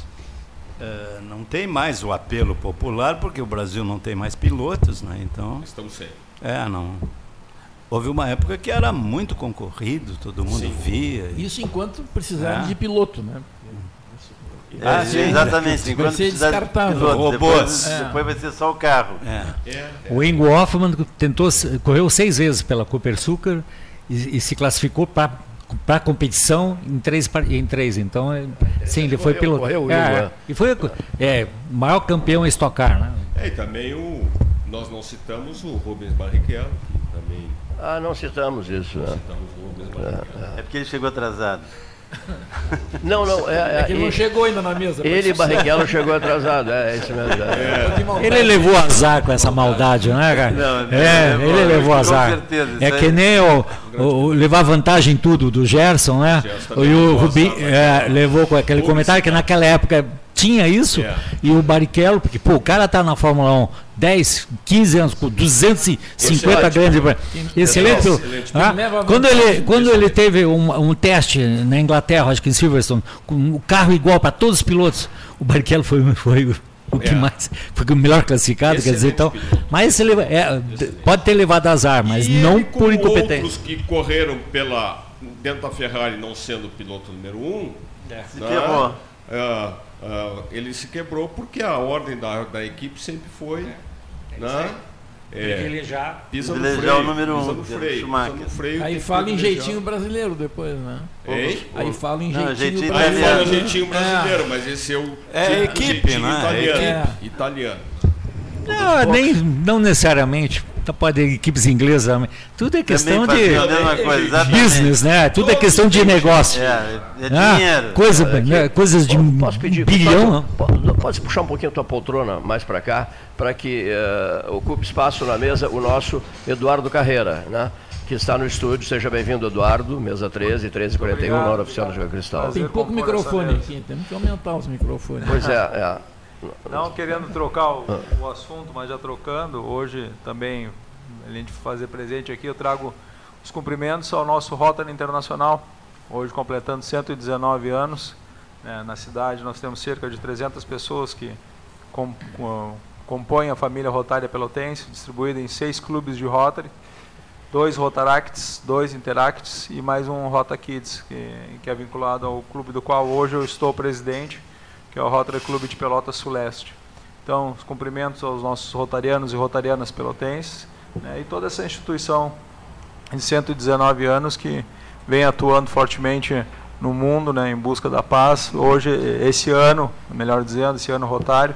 uh, não tem mais o apelo popular porque o Brasil não tem mais pilotos, né? Então. Estamos sem. É, não. Houve uma época que era muito concorrido, todo mundo Sim. via. Isso enquanto precisavam é. de piloto, né? Ah, sim, exatamente. Enquanto vai ser descartável. Piloto, Robôs. Depois, é. depois, vai ser só o carro. É. É. O Ingo Hoffman tentou, correu seis vezes pela Cooper Sucker e, e se classificou para para a competição em três em três então é, sim ele foi piloto correu, é, e foi é maior campeão em Stock Car né? é, e também o nós não citamos o Rubens Barrichello também ah não citamos isso não né? citamos o Barrichello. É, é porque ele chegou atrasado não, não. É, é que ele não chegou ainda na mesa. Ele Barrichello chegou atrasado, é, é isso mesmo. É. Ele levou azar com essa maldade, né, cara? Não, é, ele, ele levou azar. Com certeza, é que nem o, o, o, levar vantagem em tudo do Gerson, né? E o Rubim é, levou com aquele comentário que naquela época tinha isso, yeah. e o Barrichello, porque pô, o cara tá na Fórmula 1 10, 15 anos, com 250 grandes. Excelente. excelente. Ah, quando ele, quando ele teve um, um, teste na Inglaterra, acho que em Silverstone, com um carro igual para todos os pilotos, o Barrichello foi, foi o que é. mais foi o melhor classificado, Excelente quer dizer, então. Mas ele, é, pode ter levado azar, mas e não por incompetência. Outros que correram pela dentro da Ferrari, não sendo o piloto número um, é. se quebrou. Uh, uh, ele se quebrou porque a ordem da, da equipe sempre foi. É. Né? É, ele já pisa no freio, o número um, no freio, pisa no freio Aí fala em jeitinho brasileiro depois, né? Ei? Aí fala em jeitinho, jeitinho brasileiro. Aí fala em jeitinho brasileiro, é. mas esse é o é, equipe, né? italiano. É. italiano. Não, nem, não necessariamente. Então pode equipes inglesas. Tudo é questão de coisa, business, né? Tudo é questão de negócio. É, é ah, dinheiro. Coisa, é, né? Coisas de posso pedir, bilhão. Pode, pode puxar um pouquinho a tua poltrona mais para cá, para que uh, ocupe espaço na mesa o nosso Eduardo Carreira, né? que está no estúdio. Seja bem-vindo, Eduardo, mesa 13, 1341, na hora oficial do Jogo Cristal. Tem pouco microfone aqui, temos que aumentar os microfones. Pois é, é. Não querendo trocar o, o, assunto, mas já trocando, hoje também, além de fazer presente aqui, eu trago os cumprimentos ao nosso Rotary Internacional, hoje completando 119 anos. Né, na cidade nós temos cerca de 300 pessoas que com, com, compõem a família Rotária Pelotense, distribuída em seis clubes de Rotary, dois Rotaracts, dois Interacts e mais um Rota Kids, que, que é vinculado ao clube do qual hoje eu estou presidente que é o Rotary Clube de Pelotas Suleste. Então, os cumprimentos aos nossos rotarianos e rotarianas pelotenses né, e toda essa instituição de 119 anos que vem atuando fortemente no mundo né, em busca da paz. Hoje, esse ano, melhor dizendo, esse ano rotário,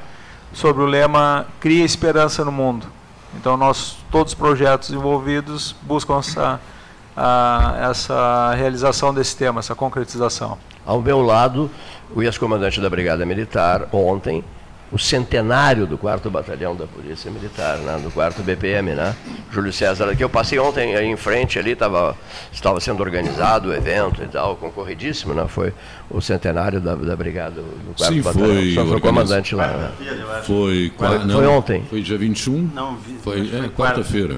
sobre o lema Cria Esperança no Mundo. Então, nós, todos os projetos envolvidos buscam essa, a, essa realização desse tema, essa concretização. Ao meu lado, o ex-comandante da Brigada Militar, ontem, o centenário do 4 Batalhão da Polícia Militar, né, do 4 BPM, né? Júlio César, que eu passei ontem aí em frente ali, tava, estava sendo organizado o evento e tal, concorridíssimo, né? Foi o centenário da, da Brigada do 4 Sim, Batalhão. Foi, Só foi comandante lá. Né? Foi, foi, não, foi ontem. Foi dia 21? Não, vi, foi, é, quarta-feira.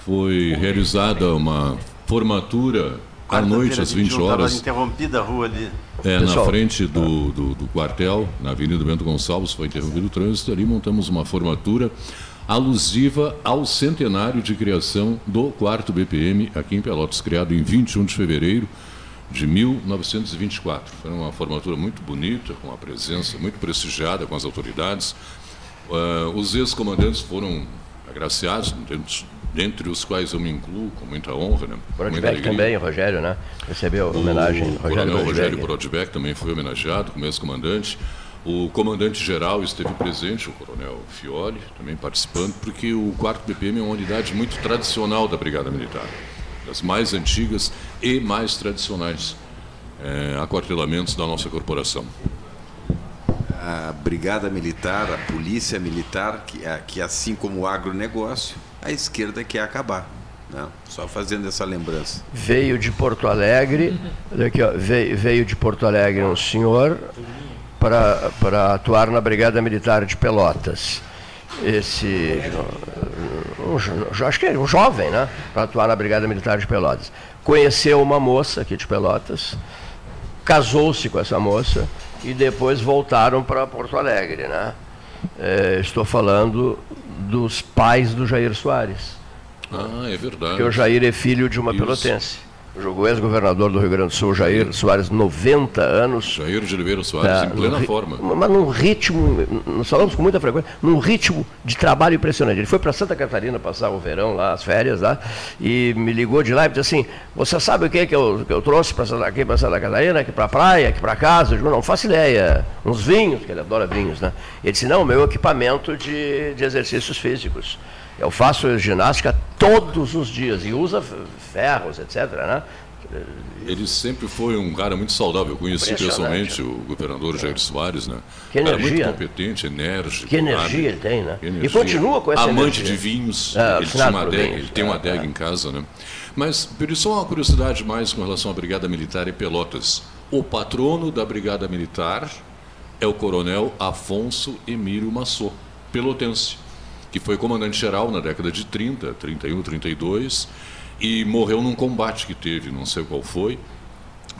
Foi realizada uma formatura à noite, às 20 horas. Estava interrompida a rua ali. É, Pessoal, na frente do, do, do, quartel, na Avenida Bento Gonçalves, foi interrompido o trânsito. Ali montamos uma formatura alusiva ao centenário de criação do quarto BPM aqui em Pelotas, criado em 21 de fevereiro de 1924. Foi uma formatura muito bonita, com a presença muito prestigiada com as autoridades. Uh, os ex-comandantes foram agraciados, dentre os quais eu me incluo com muita honra. Né? Brodbeck também, Rogério, né? Recebeu o homenagem. Rogério Coronel Rogério Brodbeck também foi homenageado como ex-comandante. O comandante-geral esteve presente, o coronel Fiore, também participando, porque o 4 BPM é uma unidade muito tradicional da Brigada Militar, das mais antigas e mais tradicionais é, aquartelamentos da nossa corporação a Brigada Militar, a Polícia Militar, que, é, que assim como o agronegócio, a esquerda quer acabar. Né? Só fazendo essa lembrança. Veio de Porto Alegre, aqui, ó, veio, veio de Porto Alegre um senhor para atuar na Brigada Militar de Pelotas. Esse, um, acho que é um jovem, né? Para atuar na Brigada Militar de Pelotas. Conheceu uma moça aqui de Pelotas, casou-se com essa moça e depois voltaram para Porto Alegre. Né? É, estou falando dos pais do Jair Soares. Ah, é verdade. Porque o Jair é filho de uma Isso. pelotense o ex-governador do Rio Grande do Sul, Jair Soares, 90 anos. Jair de Oliveira Soares, tá, em plena forma. Mas num ritmo, nós falamos com muita frequência, num ritmo de trabalho impressionante. Ele foi para Santa Catarina passar o verão lá, as férias lá, e me ligou de lá e disse assim: Você sabe o que, que, eu, que eu trouxe para aqui para Santa Catarina, aqui para a praia, aqui para casa? Eu digo: Não faço ideia. Uns vinhos, que ele adora vinhos, né? Ele disse: Não, meu equipamento de, de exercícios físicos. Eu faço ginástica todos os dias e usa ferros, etc. Né? Ele sempre foi um cara muito saudável. Eu conheci pessoalmente o governador Jair Soares, né? Que energia. muito competente, enérgico. Que energia ele tem, né? E continua com essa Amante energia. de vinhos. É, ele, tinha uma adega, vinhos, ele tem uma adega é. em casa, né? Mas, só uma curiosidade mais com relação à Brigada Militar e Pelotas. O patrono da Brigada Militar é o coronel Afonso Emílio Massot, pelotense que foi comandante-geral na década de 30, 31, 32, e morreu num combate que teve, não sei qual foi.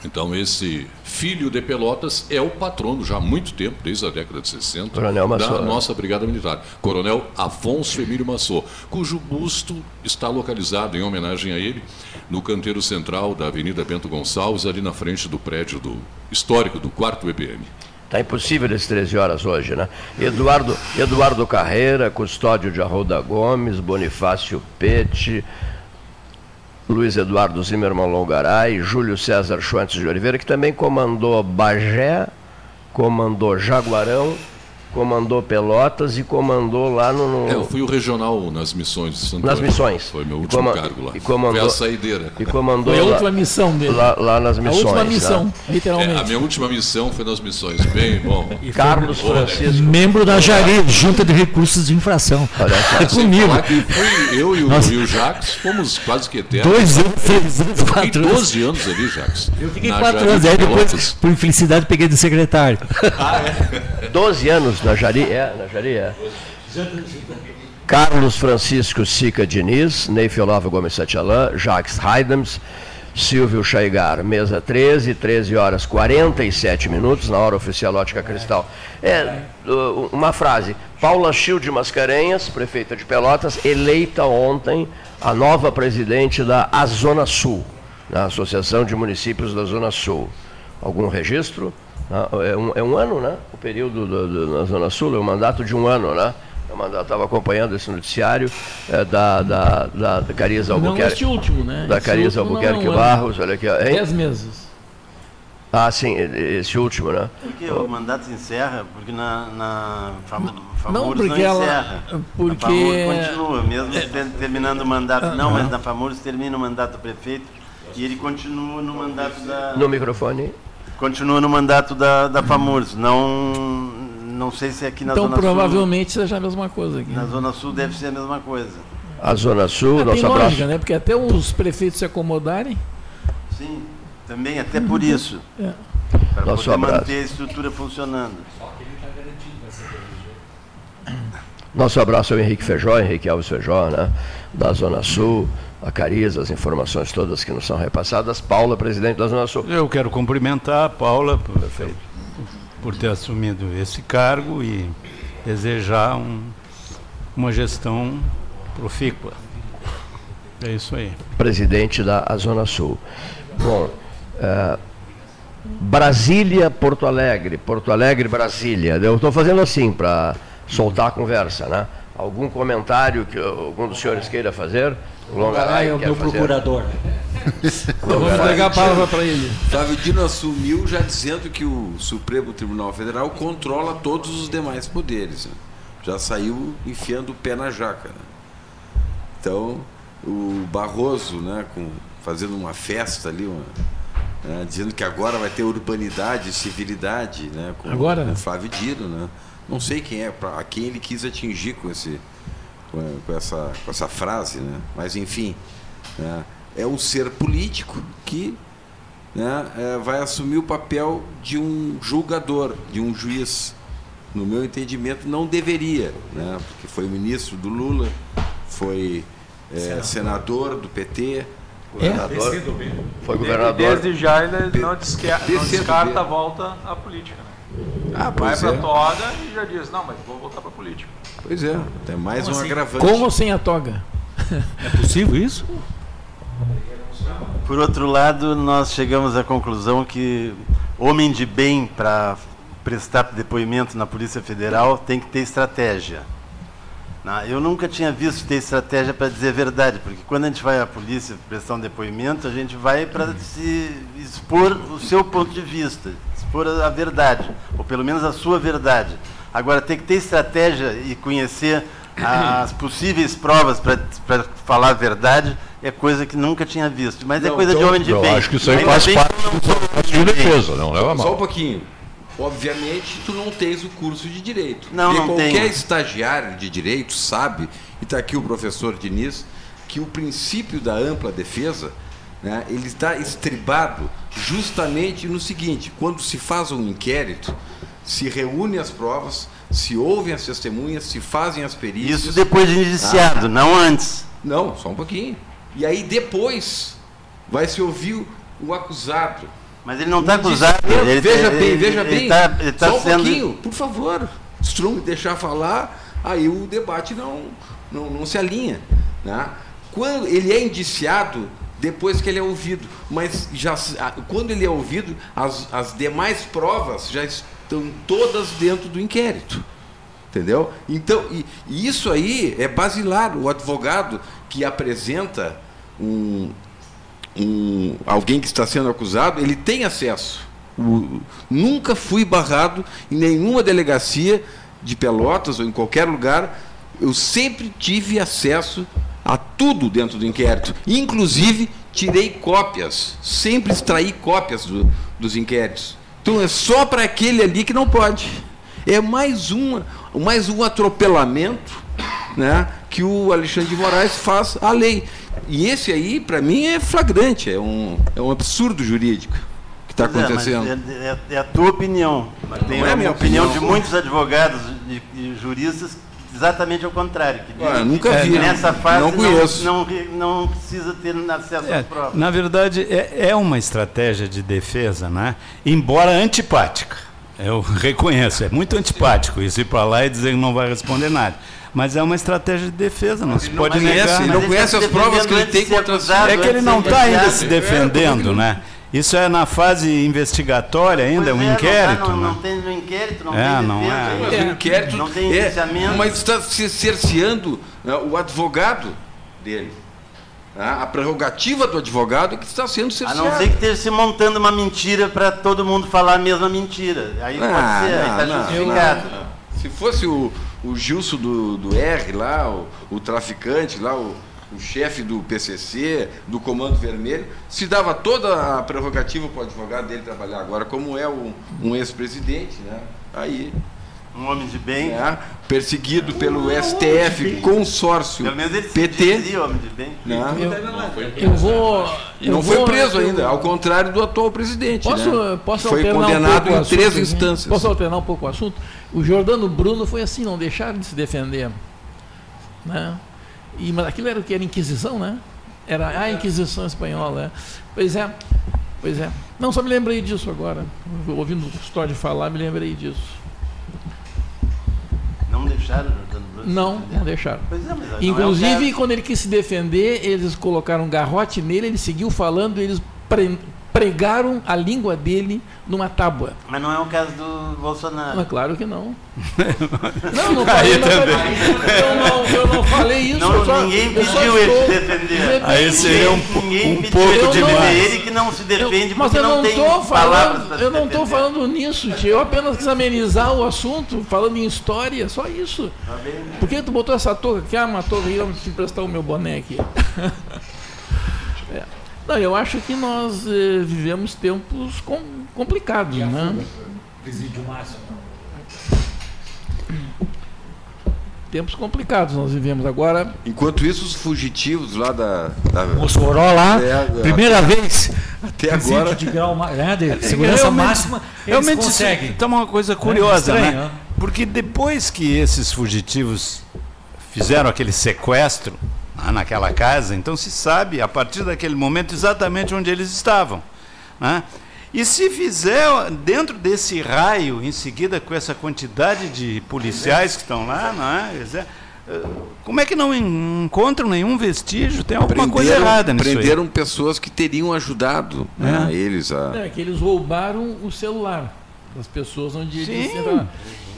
Então, esse filho de Pelotas é o patrono já há muito tempo, desde a década de 60, Coronel da nossa Brigada Militar. Coronel Afonso Emílio Massot, cujo busto está localizado, em homenagem a ele, no canteiro central da Avenida Bento Gonçalves, ali na frente do prédio do histórico do 4 EPM. Está impossível às 13 horas hoje, né? Eduardo, Eduardo Carreira, Custódio de Arruda Gomes, Bonifácio Pete, Luiz Eduardo Zimmermann Longaray, Júlio César Schwantz de Oliveira, que também comandou Bagé, comandou Jaguarão comandou Pelotas e comandou lá no. no... É, eu fui o regional nas missões de Santo Nas missões. Foi meu último cargo lá. E comandou, foi a saideira. E comandou foi a última missão dele. Lá, lá nas missões. A última missão, né? literalmente. É, a minha última missão foi nas missões. Bem bom. E Carlos Francisco. Membro da Jari, Junta de Recursos de Infração. Olha É comigo. Fui eu e o, e o Jacques fomos quase que eternos. Dois anos, três anos, quatro anos. 12 anos ali, Jacques. Eu fiquei quatro anos. Aí depois, por infelicidade, peguei de secretário. Ah, é? 12 anos na Jari, é, na Jari, é. Carlos Francisco Sica Diniz, Neif Olavo Gomes Satialã, Jacques Heidems, Silvio Chaigar, mesa 13, 13 horas 47 minutos, na hora oficial Ótica Cristal. É, uma frase. Paula Childe Mascarenhas, prefeita de Pelotas, eleita ontem a nova presidente da A Zona Sul, na Associação de Municípios da Zona Sul. Algum registro? É um, é um ano, né? O período do, do, na Zona Sul, é um mandato de um ano, né? Eu estava acompanhando esse noticiário é, da, da, da, da Cariza Albuquerque. Não este último, né? Da Cariza Albuquerque não, não, Barros, olha aqui. Hein? Dez meses. Ah, sim, esse último, né? Porque o mandato se encerra, porque na, na fam, não, porque não ela, encerra. Porque... continua, mesmo é, terminando o mandato. Não, mas na FAMURS termina o mandato do prefeito e ele continua no mandato da... No microfone. Continua no mandato da, da FAMURS, não não sei se aqui na então, Zona Sul. Então provavelmente seja a mesma coisa aqui. Na Zona Sul deve ser a mesma coisa. A Zona Sul, é, nosso tem abraço. lógica, né? Porque até os prefeitos se acomodarem. Sim, também até por isso. É. Para Nosso poder abraço. manter a estrutura funcionando. Nosso abraço ao Henrique Feijó, Henrique Alves Feijó, né? da Zona Sul, a Cariza, as informações todas que nos são repassadas. Paula, presidente da Zona Sul. Eu quero cumprimentar a Paula por, por ter assumido esse cargo e desejar um, uma gestão profícua. É isso aí. Presidente da Zona Sul. Bom, é, Brasília, Porto Alegre, Porto Alegre, Brasília. Eu estou fazendo assim para soltar a conversa, né? Algum comentário que algum dos senhores queira fazer? O Longaray é o meu fazer? procurador. Vamos pegar a palavra para ele. Flávio Dino assumiu já dizendo que o Supremo Tribunal Federal controla todos os demais poderes. Né? Já saiu enfiando o pé na jaca. Né? Então, o Barroso, né, com, fazendo uma festa ali, uma, né, dizendo que agora vai ter urbanidade, civilidade, né, com, agora? com o Flávio Dino, né? Não sei quem é, a quem ele quis atingir com, esse, com, essa, com essa frase, né? mas enfim, né? é um ser político que né, é, vai assumir o papel de um julgador, de um juiz. No meu entendimento, não deveria, né? porque foi ministro do Lula, foi é, senador do PT. Governador, é? foi governador. Desde já ele não, descarta, não descarta a volta à política. Ah, Vai pois para é. toga e já diz, não, mas vou voltar para política. Pois é, é mais Como um assim? agravante. Como sem a toga? É possível isso? Por outro lado, nós chegamos à conclusão que homem de bem para prestar depoimento na Polícia Federal tem que ter estratégia. Eu nunca tinha visto ter estratégia para dizer a verdade, porque quando a gente vai à polícia prestar um depoimento, a gente vai para se expor o seu ponto de vista, expor a verdade, ou pelo menos a sua verdade. Agora, tem que ter estratégia e conhecer as possíveis provas para falar a verdade é coisa que nunca tinha visto. Mas é Não, coisa de então, homem de eu bem. acho que isso aí Ainda faz parte eu de bem. defesa, não leva Só um mal. pouquinho. Obviamente, tu não tens o curso de direito. Não, Porque não qualquer tenho. estagiário de direito sabe, e está aqui o professor Diniz, que o princípio da ampla defesa né, ele está estribado justamente no seguinte: quando se faz um inquérito, se reúne as provas, se ouvem as testemunhas, se fazem as perícias. Isso depois de indiciado, Ah. não antes. Não, só um pouquinho. E aí depois vai se ouvir o, acusado. Mas ele não está acusado. Não, ele- veja ele- bem, veja ele bem. tá- tá Só um sendo- pouquinho, por favor. Se não deixar falar, aí o debate não, não, não se alinha. Né? Quando ele é indiciado, depois que ele é ouvido. Mas já, quando ele é ouvido, as, as demais provas já estão todas dentro do inquérito. Entendeu? Então, e, e isso aí é basilar. O advogado que apresenta um, um, alguém que está sendo acusado, ele tem acesso. O- nunca fui barrado em nenhuma delegacia de Pelotas ou em qualquer lugar. Eu sempre tive acesso a tudo dentro do inquérito. Inclusive, tirei cópias. Sempre extraí cópias do- dos inquéritos. Então, é só para aquele ali que não pode. É mais, uma, mais um atropelamento né, que o Alexandre de Moraes faz à lei. E esse aí, para mim, é flagrante, é um, é um absurdo jurídico que está é, acontecendo. É, é- é a tua opinião. Mas tem Não é a minha opinião, opinião. de muitos advogados e juristas exatamente ao contrário. Que Ah, dizem nunca que vi, Nessa não- fase não conheço. Não, re- não precisa ter acesso É, às provas. na verdade, é, é uma estratégia de defesa, né? embora antipática. Eu reconheço, é muito antipático isso ir para lá e dizer que não vai responder nada. Mas é uma estratégia de defesa, não se Ele não pode conhece, negar. ele né? não conhece as provas que ele tem contra si. É que ele não está ainda se defendendo, né? Isso é na fase investigatória ainda, um Pois é, inquérito. Não, tá, não, né? não tem no inquérito, não É, tem não defesa. é. Mas o inquérito Não tem é, mas está se cerceando né, o advogado dele. Ah, A prerrogativa do advogado é que está sendo A cerceada. não ser que esteja se montando uma mentira para todo mundo falar a mesma mentira. Aí Ah, pode ser, aí está não, justificado. não, não. Se fosse o, o Gilson do, do R lá, o, o traficante lá, o, o chefe do PCC, do Comando Vermelho, se dava toda a prerrogativa para o advogado dele trabalhar agora, como é o- um ex-presidente, né? Aí. Um homem de bem. É, perseguido pelo STF, consórcio Pelo menos ele PT. dizia homem de bem. Né? Eu vou. E não eu foi vou- preso eu- ainda, ao contrário do atual presidente. Posso, né? posso foi alternar condenado um pouco em três assunto, instâncias. Posso alternar um pouco o assunto? O Jordano Bruno foi assim, não deixaram de se defender. Né? E, mas aquilo era o que? Era Inquisição, né? Era a Inquisição espanhola. né? Pois é, pois é. Não, só me lembrei disso agora. Ouvindo o de falar, me lembrei disso. Não deixaram o. Não, não deixaram. Pois é, mas não é Inclusive, caso. quando ele quis se defender, eles colocaram um garrote nele, ele seguiu falando, eles pregaram a língua dele numa tábua. Mas não é o caso do Bolsonaro. Mas claro que não. Não, não falei, não. Eu não, eu não falei isso. Não, eu só, ninguém eu pediu ele se defender. Aí seria um, Ninguém um pediu pouco eu defender, ele que não se defende Mas porque eu não não tem falando, eu não estou falando nisso, tio. Eu apenas quis amenizar o assunto, falando em história, só isso. Tá bem. Por que tu botou essa touca aqui? Ah, uma touca aí, eu vou te emprestar o meu boné aqui. É. Não, eu acho que nós eh, vivemos tempos com- complicados, né? Presídio máximo. Tempos complicados nós vivemos agora. Enquanto isso, os fugitivos lá da. da Mossoró lá, É, primeira vez. até agora. de grau né, de segurança Realmente- máxima, eles Realmente conseguem. Então, uma coisa curiosa, estranho, né? né? Porque depois que esses fugitivos fizeram aquele sequestro lá naquela casa, então se sabe, a partir daquele momento, exatamente onde eles estavam. Né? E se fizer dentro desse raio, em seguida com essa quantidade de policiais que estão lá, não é? Eh, como é que não en- encontram nenhum vestígio? Tem alguma coisa errada nisso aí. prenderam pessoas que teriam ajudado né, eles a. É que eles roubaram o celular das pessoas onde eles Sim. entraram.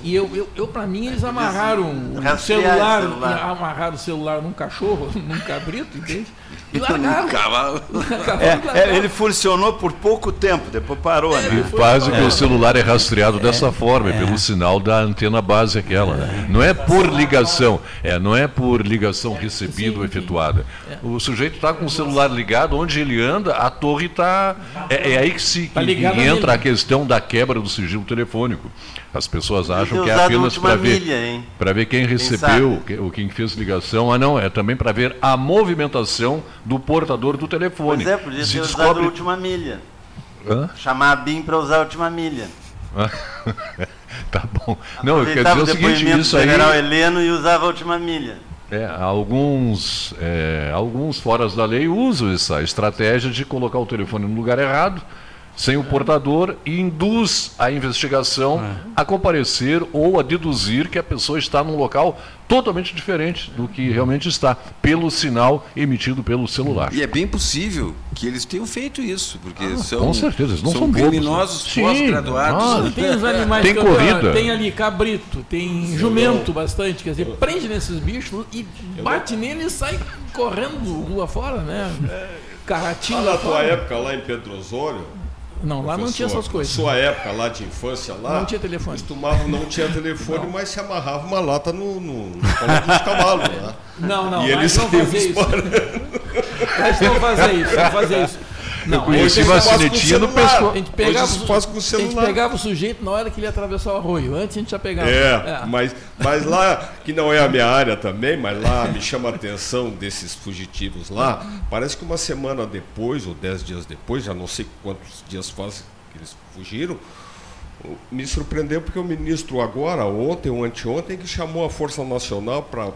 E eu, eu, eu para mim, eles amarraram o celular, o celular. amarraram o celular num cachorro, num cabrito, entende? E largaram. Cavalo. Cavalo, É, largaram. é, ele funcionou por pouco tempo, depois parou, né? Quase que o celular é rastreado dessa forma, é pelo sinal da antena base aquela. né? Não é por ligação, é, não é por ligação recebida ou efetuada. O sujeito está com o celular ligado, onde ele anda, a torre está. É, é aí que, se, Tá que entra nele. a questão da quebra do sigilo telefônico. As pessoas acham que é apenas para ver, para ver quem recebeu, que- ou quem fez ligação. Ah, não, é também para ver a movimentação do portador do telefone. Pois é, podia Se ter usado descobre- a última milha. Hã? Chamar a BIM para usar a última milha. tá bom. Não, eu quero dizer o o seguinte, isso aí. general Heleno e usava a última milha. É, alguns, é, alguns foras da lei usam essa estratégia de colocar o telefone no lugar errado, sem o portador, e induz a investigação a comparecer ou a deduzir que a pessoa está num local totalmente diferente do que realmente está, pelo sinal emitido pelo celular. E é bem possível que eles tenham feito isso, porque são, Ah, com certeza, eles não são bobos, criminosos né? Pós-graduados. Tem os animais Tem que eu- corrida. Tem ali cabrito, tem jumento bastante. Quer dizer, prende nesses bichos e bate nele e sai correndo rua fora, né? Carratinho Lá lá na tua fora. época, lá em Pedro Osório, Não, lá não tinha essas coisas. Sua época lá de infância lá. Não tinha telefone. Costumavam, não tinha telefone, mas se amarrava uma lata no, no, no colo dos cavalos. Né? Não, não, e eles não fazer isso. Mas não fazer isso, não fazer isso. Não, conheci aí uma sinetinha no pescoço. A gente pegava, Hoje se faz com o a gente pegava o sujeito na hora que ele ia atravessar o arroio. Antes a gente já pegava. É, Mas, mas lá, que não é a minha área também, mas lá me chama a atenção desses fugitivos lá. Parece que uma semana depois, ou dez dias depois, já não sei quantos dias faz que eles fugiram, me surpreendeu porque o ministro agora, ontem ou anteontem, que chamou a Força Nacional para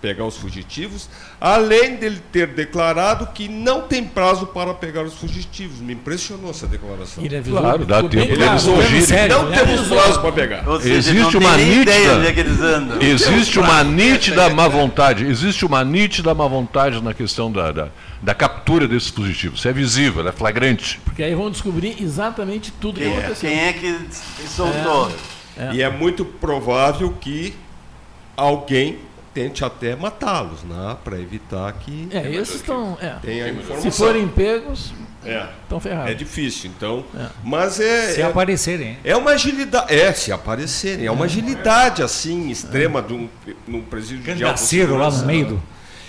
pegar os fugitivos, além dele ter declarado que não tem prazo para pegar os fugitivos. Me impressionou essa declaração. Ele avisou, Claro, dá tempo claro, deles ficou fugirem. sério, Não ele temos prazo para pegar. Seja, Existe não tem uma nítida- é eles. Existe uma nítida má vontade, existe uma nítida má vontade na questão da, da, da captura desses dispositivos. Isso é visível, é flagrante. Porque aí vão descobrir exatamente tudo que Quem, aconteceu. quem é que soltou? E é muito provável que alguém tente até matá-los, né? Para evitar que É, esses estão. É. tenha a informação. Se forem pegos, É, estão ferrados. é difícil, então. É. Mas é, Se é, aparecerem. hein? é uma agilidade. É, se aparecerem. É uma agilidade, assim, extrema de um, num presídio de alta Cangaceiro lá no meio né? do.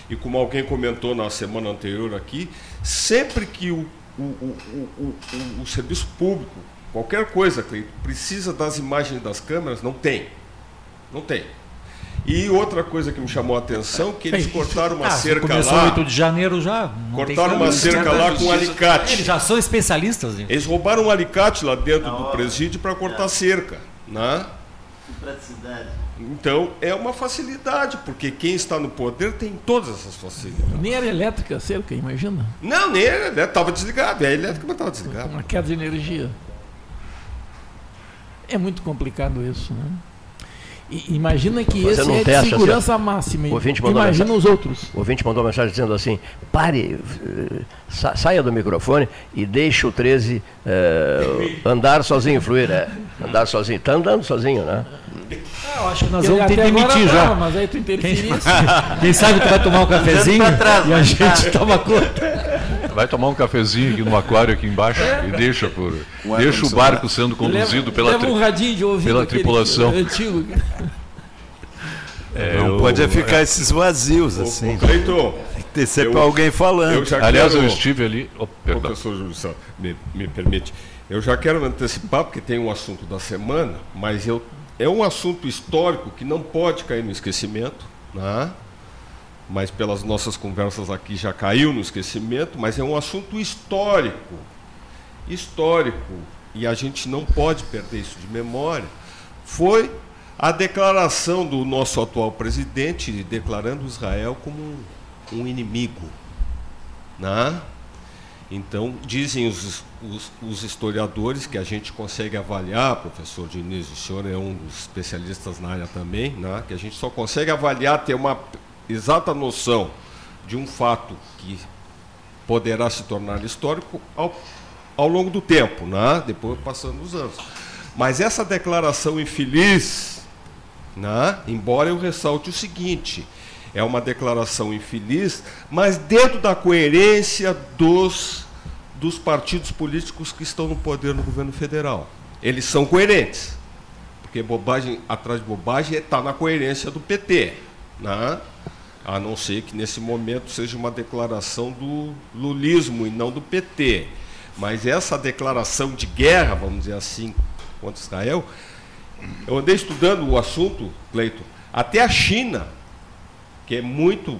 E como alguém comentou na semana anterior aqui, sempre que o, o, o, o, o- o serviço público, qualquer coisa, Cleito, precisa das imagens das câmeras, não tem. Não tem. E outra coisa que me chamou a atenção, que eles cortaram uma ah, cerca começou lá. Começou 8 de janeiro já. Cortaram uma cerca lá com um alicate. Eles já são especialistas. Gente. Eles roubaram um alicate lá dentro do presídio para cortar é. cerca. Né? Praticidade. Então é uma facilidade, porque quem está no poder tem todas essas facilidades. Nem era elétrica a cerca, imagina. Não, nem era, estava desligado. É elétrica, mas estava desligado. Uma queda de energia. É muito complicado isso, né? Imagina que esse é de assim, segurança assim, máxima. Imagina mensagem, os outros. O ouvinte mandou uma mensagem dizendo assim: pare, eh, sa, saia do microfone e deixe o 13 eh, andar sozinho, fluir. É, andar sozinho. Está andando sozinho, né? Ah, eu acho que nós vamos ter que demitir já. mas aí tu. Quem, quem sabe tu vai tomar um cafezinho trás, e a gente toma conta. Vai tomar um cafezinho aqui no aquário aqui embaixo é. e deixa por deixa o barco sendo conduzido leva, pela leva um radinho de ouvido pela tripulação. Antigo. É, não eu, pode ficar esses vazios assim. Cleiton, tem que ter sempre eu, alguém falando. Eu Aliás, quero, eu estive ali. Oh, professor Júlio, me, me permite. Eu já quero antecipar, porque tem um assunto da semana, mas eu, é um assunto histórico que não pode cair no esquecimento. Né? Mas pelas nossas conversas aqui já caiu no esquecimento, mas é um assunto histórico. Histórico, e a gente não pode perder isso de memória. Foi a declaração do nosso atual presidente declarando Israel como um, inimigo. Né? Então, dizem os, os, os, historiadores que a gente consegue avaliar, professor Diniz, o senhor é um dos especialistas na área também, né? que a gente só consegue avaliar, ter uma exata noção de um fato que poderá se tornar histórico ao, ao longo do tempo, né? depois passando os anos. Mas essa declaração infeliz, né? embora eu ressalte o seguinte, é uma declaração infeliz, mas dentro da coerência dos, dos partidos políticos que estão no poder no governo federal. Eles são coerentes, porque bobagem atrás de bobagem está na coerência do PT. Né? A não ser que nesse momento seja uma declaração do lulismo e não do PT. Mas essa declaração de guerra, vamos dizer assim, contra Israel, eu andei estudando o assunto, Cleiton, até a China, que é muito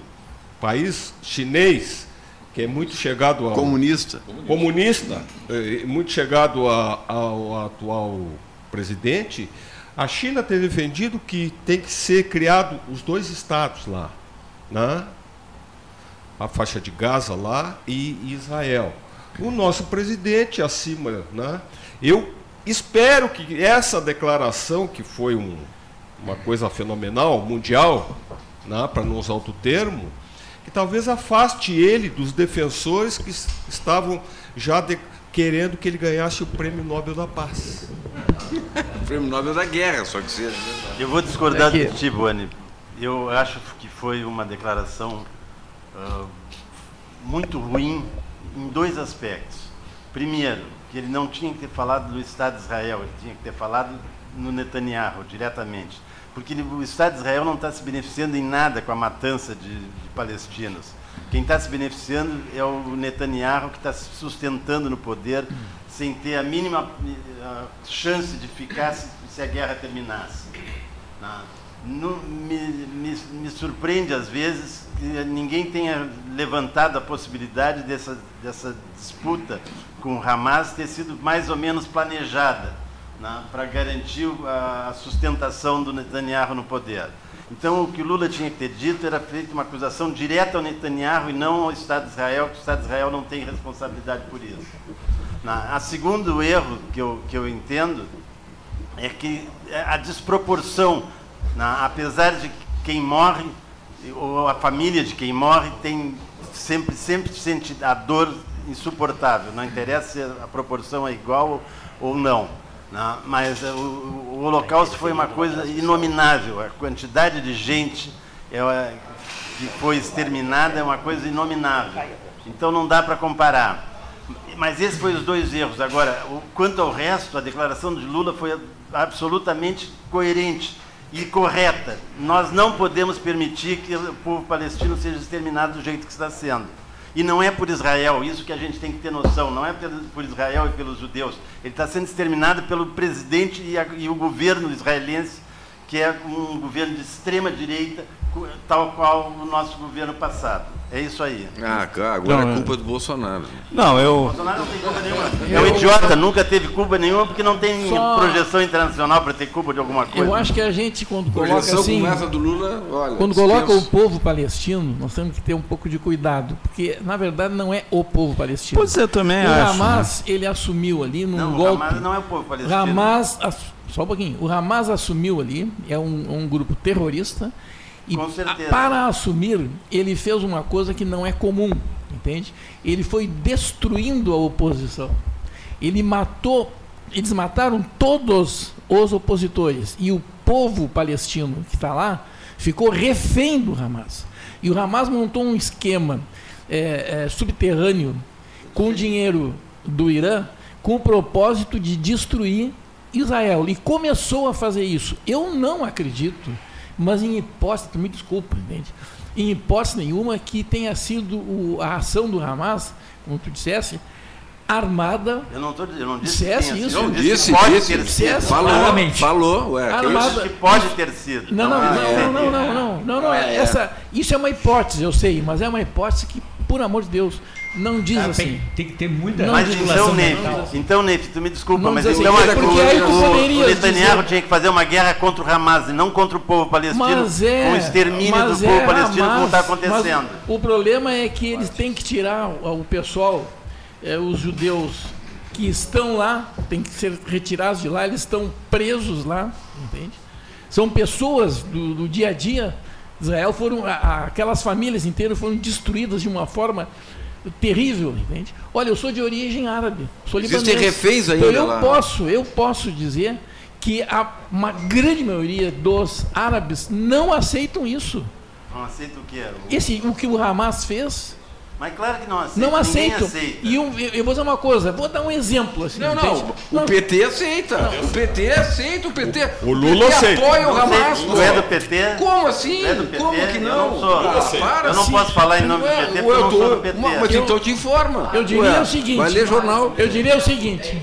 país chinês, que é muito chegado ao comunista, comunista, é, muito chegado a, ao atual presidente, a China tem defendido que tem que ser criado os dois estados lá, né? a faixa de Gaza lá e Israel. O nosso presidente acima, né? eu espero que essa declaração, que foi um, uma coisa fenomenal, mundial, né? para não usar outro termo, que talvez afaste ele dos defensores que estavam já de, querendo que ele ganhasse o Prêmio Nobel da Paz. o Prêmio Nobel da Guerra, só que seja. Eu vou discordar é que... de ti, Boni. Eu acho que foi uma declaração uh, muito ruim em dois aspectos. Primeiro, que ele não tinha que ter falado do Estado de Israel, ele tinha que ter falado no Netanyahu diretamente. Porque o Estado de Israel não está se beneficiando em nada com a matança de, de palestinos. Quem está se beneficiando é o Netanyahu, que está se sustentando no poder sem ter a mínima uh, chance de ficar se, se a guerra terminasse. Não no, me, me, me, surpreende às vezes que ninguém tenha levantado a possibilidade dessa, dessa disputa com o Hamas ter sido mais ou menos planejada né, para garantir a sustentação do Netanyahu no poder. Então, o que Lula tinha que ter dito era feito uma acusação direta ao Netanyahu e não ao Estado de Israel, que o Estado de Israel não tem responsabilidade por isso. Na, a segundo erro que eu, que eu entendo é que a desproporção apesar de quem morre, ou a família de quem morre, tem sempre, sempre sente a dor insuportável. Não interessa se a proporção é igual ou não né? mas o, o, Holocausto foi uma coisa inominável. A quantidade de gente é, que foi exterminada é uma coisa inominável. Então não dá para comparar. Mas esses foram os dois erros. Agora, quanto ao resto, a declaração de Lula foi absolutamente coerente e correta. Nós não podemos permitir que o povo palestino seja exterminado do jeito que está sendo. E não é por Israel, isso que a gente tem que ter noção, não é por Israel e pelos judeus. Ele está sendo exterminado pelo presidente e, a, e o governo israelense que é um governo de extrema direita, tal qual o nosso governo passado. É isso aí. Ah, agora não, é culpa do Bolsonaro. Não, eu. Bolsonaro não tem culpa nenhuma. É um idiota, nunca teve culpa nenhuma porque não tem Só... projeção internacional para ter culpa de alguma coisa. Eu acho que a gente, quando coloca assim. do Lula, olha, quando coloca o povo palestino, nós temos que ter um pouco de cuidado. Porque, na verdade, não é o povo palestino. Pois eu também o acho. O Hamas, né? ele assumiu ali num não, golpe. O Hamas não é o povo palestino. Hamas, só um pouquinho. O Hamas assumiu ali, é um, um grupo terrorista e certeza. para assumir, ele fez uma coisa que não é comum, entende? Ele foi destruindo a oposição. Ele matou, eles mataram todos os opositores. E o povo palestino que está lá ficou refém do Hamas. E o Hamas montou um esquema é, é, subterrâneo com dinheiro do Irã com o propósito de destruir Israel. E começou a fazer isso. Eu não acredito mas em hipótese, tu me desculpa, entende? Em hipótese nenhuma que tenha sido o, a ação do Hamas, como tu dissesse, armada. Eu não, tô, eu não disse isso. Eu disse, pode disse, ter sido. Falou, claramente. falou. Ué, armada. pode ter sido. Não, não, não, não, é, é. não, não, não, não, é, essa, isso é uma hipótese, eu sei, mas é uma hipótese que, por amor de Deus, não diz assim. Tem, tem, que ter muita não Mas então, Neif, assim. então, Neif, tu me desculpa, não mas assim, então assim, o, o, Netanyahu tinha que fazer uma guerra contra o Hamas e não contra o povo palestino, é, com o extermínio do povo é palestino, Hamas, como está acontecendo. o problema é que eles têm que tirar o pessoal, é, os judeus que estão lá, têm que ser retirados de lá, eles estão presos lá, entende? São pessoas do, do dia a dia. Israel foram, a, aquelas famílias inteiras foram destruídas de uma forma terrível, entende? Olha, eu sou de origem árabe, sou libanês. Existem reféns ainda então, eu lá. posso, eu posso dizer que a, uma grande maioria dos árabes não aceitam isso. Não aceitam o que é? Esse, o que o Hamas fez mas claro que não aceita. Não aceito. Aceita. E eu, eu, vou dizer uma coisa, vou dar um exemplo. Assim, não, não, o PT aceita. Não. O PT aceita, o PT. O, o Lula PT aceita. apoia o Hamas. Tu é do PT? Como assim? É do PT? Como que não? Eu não sou. Ah, para, eu não sim. posso falar em nome do PT porque eu não sou do PT. Mas então te informa. Eu diria Ué, o seguinte. Vai ler jornal. Eu diria o seguinte.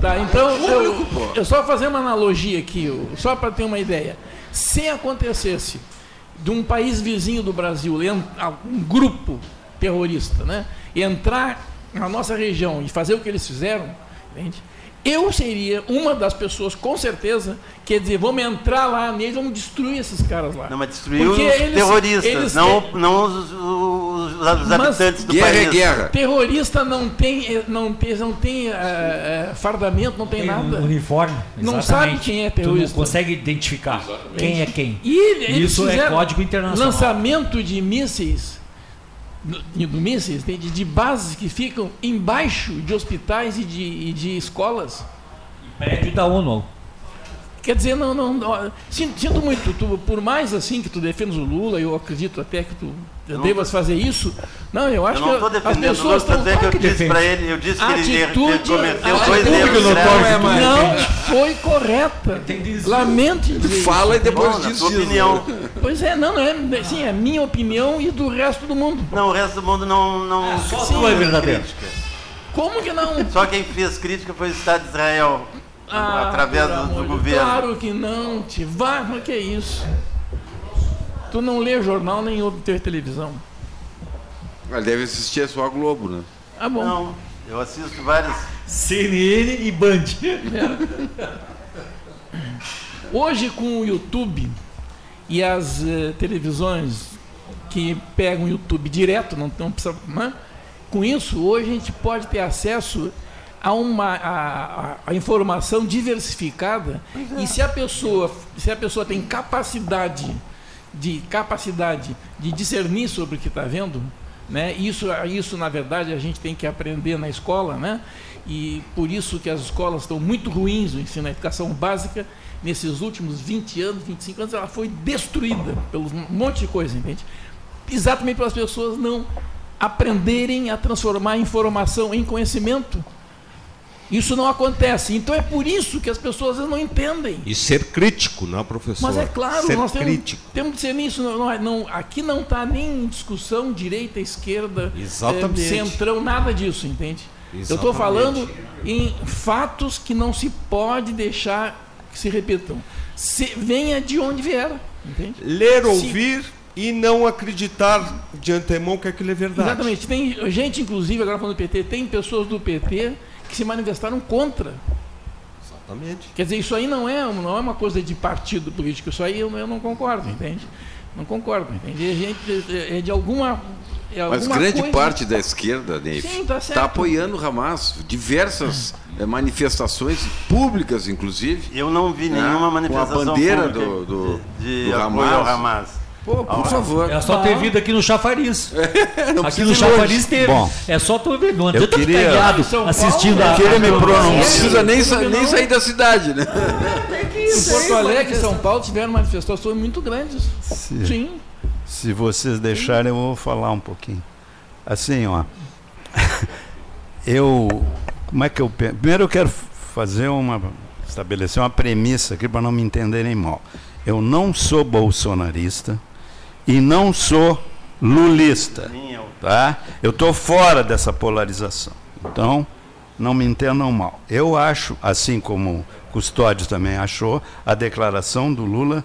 Tá, então, eu, eu só fazer uma analogia aqui, só para ter uma ideia. Se acontecesse de um país vizinho do Brasil, um grupo terrorista, né? entrar na nossa região e fazer o que eles fizeram, entende? eu seria uma das pessoas, com certeza, que dizer, vamos entrar lá neles, vamos destruir esses caras lá. Não, mas destruir Porque os eles, terroristas, eles não, não os, os, os habitantes do guerra país. É guerra. Terrorista não tem, não tem, não tem uh, fardamento, não tem, tem nada. uniforme. Não sabe quem é terrorista. Tu não consegue identificar Exatamente. quem é quem. E Isso é código internacional. Lançamento de mísseis do mísseis, de, de bases que ficam embaixo de hospitais e de, e de escolas. Prédio da ONU. Quer dizer, não, não, não sinto, sinto, muito, tu, por mais assim que tu defendas o Lula, eu acredito até que tu devas fazer isso. Não, eu acho eu não que as pessoas estão que, que eu disse para ele, eu disse que atitude, ele cometeu dois erros não, não foi correta. Lamente dizer. Fala e depois Bom, diz sua opinião. Pois é, não, é, sim, é minha opinião e do resto do mundo. Não, o resto do mundo não não é, só sim, é verdadeiro. Como que não? Só quem fez crítica foi o Estado de Israel. Ah, através do, do governo. Claro que não, te vai, mas que é isso? Tu não lê jornal nem ouve televisão. Ele deve assistir só a Globo, né? Ah, bom. Não, eu assisto vários. CNN e Band. É. Hoje com o YouTube e as uh, televisões que pegam o YouTube direto, não, não precisa. Né? Com isso, hoje a gente pode ter acesso a uma a, a informação diversificada é. e se a pessoa se a pessoa tem capacidade de capacidade de discernir sobre o que está vendo né isso isso na verdade a gente tem que aprender na escola né e por isso que as escolas estão muito ruins no ensino a educação básica nesses últimos 20 anos 25 anos ela foi destruída pelo um monte de coisa entende exatamente pelas pessoas não aprenderem a transformar informação em conhecimento isso não acontece. Então é por isso que as pessoas não entendem. E ser crítico, não, professor? Mas é claro, ser nós temos, crítico. temos que ser nisso. Não, não, não, aqui não está nem em discussão direita, esquerda, Exatamente. É, centrão, nada disso, entende? Exatamente. Eu estou falando em fatos que não se pode deixar que se repitam. Se, venha de onde vier. Entende? Ler, ouvir e não acreditar de antemão que aquilo é verdade. Exatamente. Tem gente, inclusive, agora falando do PT, tem pessoas do PT que se manifestaram contra. Exatamente. Quer dizer, isso aí não é, não é uma coisa de partido político, isso aí eu, eu não concordo, entende? Não concordo, entende? A gente é de alguma. É Mas grande coisa... parte da esquerda, Neve, está tá apoiando o Hamas. Diversas é. manifestações públicas, inclusive. Eu não vi né? nenhuma manifestação com a bandeira do, do, de, de do Hamas. Hamas. Pô, por favor. É só ter vindo aqui no Chafariz. É, aqui no Chafariz teve. Bom, é só tu ver. Não adianta queria, pegado assistindo a. Eu queria me pronunciar. Não precisa nem, sa nem sair da cidade, né? Em Porto Alegre e São Paulo tiveram manifestações muito grandes. Se, Sim. Se vocês deixarem, eu vou falar um pouquinho. Assim, ó. eu. Como é que eu penso? Primeiro eu quero fazer uma. estabelecer uma premissa aqui para não me entenderem mal. Eu não sou bolsonarista e não sou lulista. Tá? Eu estou fora dessa polarização. Então, não me entendam mal. Eu acho, assim como Custódio também achou, a declaração do Lula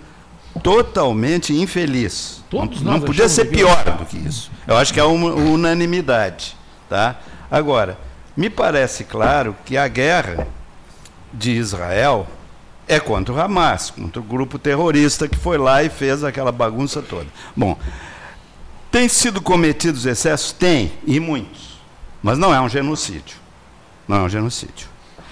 totalmente infeliz. Todos não, não podia ser pior do que isso. Eu acho que é uma unanimidade. Tá? Agora, me parece claro que a guerra de Israel é contra o Hamas, contra o grupo terrorista que foi lá e fez aquela bagunça toda. Bom, tem sido cometidos excessos? Tem, e muitos. Mas não é um genocídio. Não é um genocídio.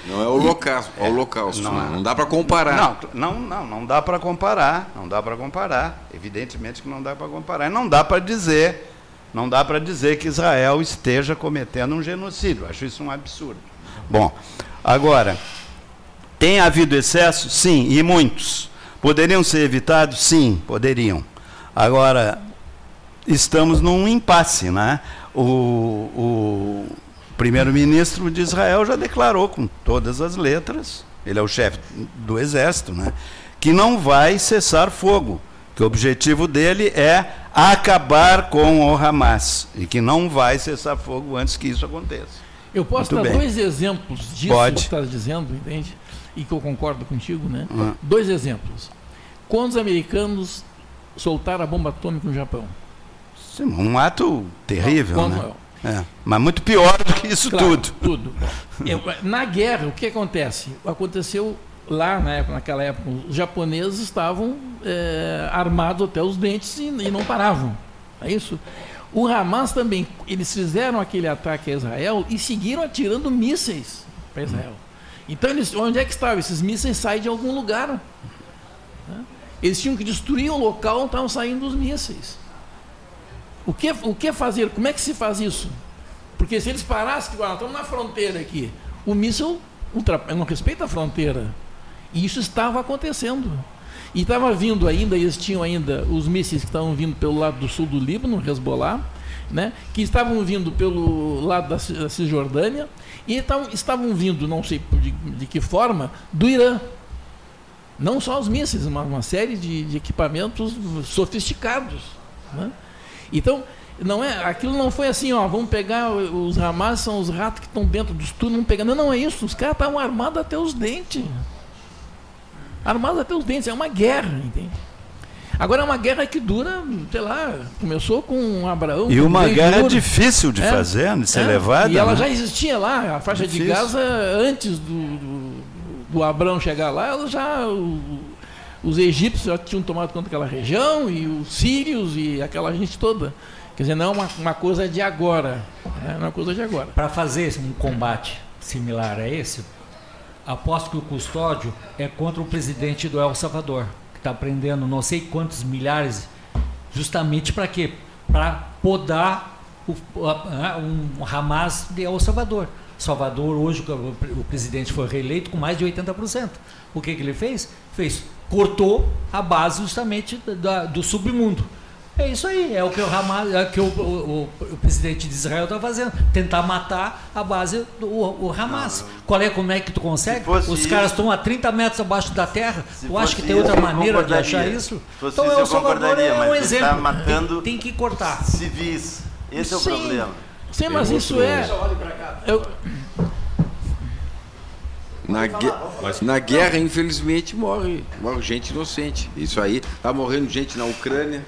Não é o holocausto, é, holocausto não, não, não dá para comparar. Não, não, não, não dá para comparar, não dá para comparar. Evidentemente que não dá para comparar. E não dá para dizer, não dá para dizer que Israel esteja cometendo um genocídio. Acho isso um absurdo. Bom, agora, tem havido excesso? Sim, e muitos. Poderiam ser evitados? Sim, poderiam. Agora, estamos num impasse. Né? O, o primeiro-ministro de Israel já declarou com todas as letras, ele é o chefe do exército, né? que não vai cessar fogo, que o objetivo dele é acabar com o Hamas e que não vai cessar fogo antes que isso aconteça. Eu posso Muito dar bem. dois exemplos disso Pode. que você está dizendo, entende? E que eu concordo contigo, né? Uhum. Dois exemplos. Quando os americanos soltaram a bomba atômica no Japão? Sim, um ato terrível, Quando, né? É, mas muito pior do que isso claro, tudo. Tudo. Eu, na guerra, o que acontece? Aconteceu lá, na época, naquela época, os japoneses estavam é, armados até os dentes e, e não paravam. É isso? O Hamas também, eles fizeram aquele ataque a Israel e seguiram atirando mísseis para Israel. Então, eles, onde é que estavam? Esses mísseis saem de algum lugar. Né? Eles tinham que destruir o local onde estavam saindo os mísseis. O que, o que fazer? Como é que se faz isso? Porque se eles parassem, tipo, ah, estamos na fronteira aqui, o míssil não respeita a fronteira. E isso estava acontecendo. E estava vindo ainda, eles tinham ainda os mísseis que estavam vindo pelo lado do sul do Líbano, Hezbollah, né, que estavam vindo pelo lado da Cisjordânia, e estavam, estavam vindo, não sei de, de, que forma, do Irã. Não só os mísseis, mas uma série de, de equipamentos sofisticados. Né? Então, não é, aquilo não foi assim, ó, vamos pegar os Hamas, são os ratos que estão dentro dos túneis, vamos pegar. Não, não é isso, os caras estavam armados até os dentes. Armados até os dentes, é uma guerra, entende? Agora é uma guerra que dura, sei lá, começou com Abraão. E uma guerra duro. difícil de é, fazer, de ser é, levada. E ela né? já existia lá, a faixa difícil. de Gaza, antes do, do, do, Abraão chegar lá, ela já. O, os egípcios já tinham tomado conta daquela região, e os sírios e aquela gente toda. Quer dizer, não é uma, uma coisa de agora. Né? É uma coisa de agora. Para fazer um combate similar a esse, aposto que o custódio é contra o presidente do El Salvador está prendendo não sei quantos milhares, justamente para quê? Para podar o, um Hamas de El Salvador. Salvador, hoje o presidente foi reeleito com mais de 80%. O que, que ele fez? Fez, cortou a base justamente da, do submundo. É isso aí, é o que o, Hamas, é o, que o, o, o presidente de Israel está fazendo, tentar matar a base do o Hamas. Não, Qual é, como é que tu consegue? Os isso, caras estão a 30 metros abaixo da terra. Tu acha que tem outra maneira de achar isso? Então isso, El Salvador é um exemplo. Tá matando tem, tem, que cortar. Civis. Esse é o Sim. problema. Sim, mas isso é. Eu... Na, na guerra, infelizmente, morre, morre gente inocente. Isso aí, tá morrendo gente na Ucrânia.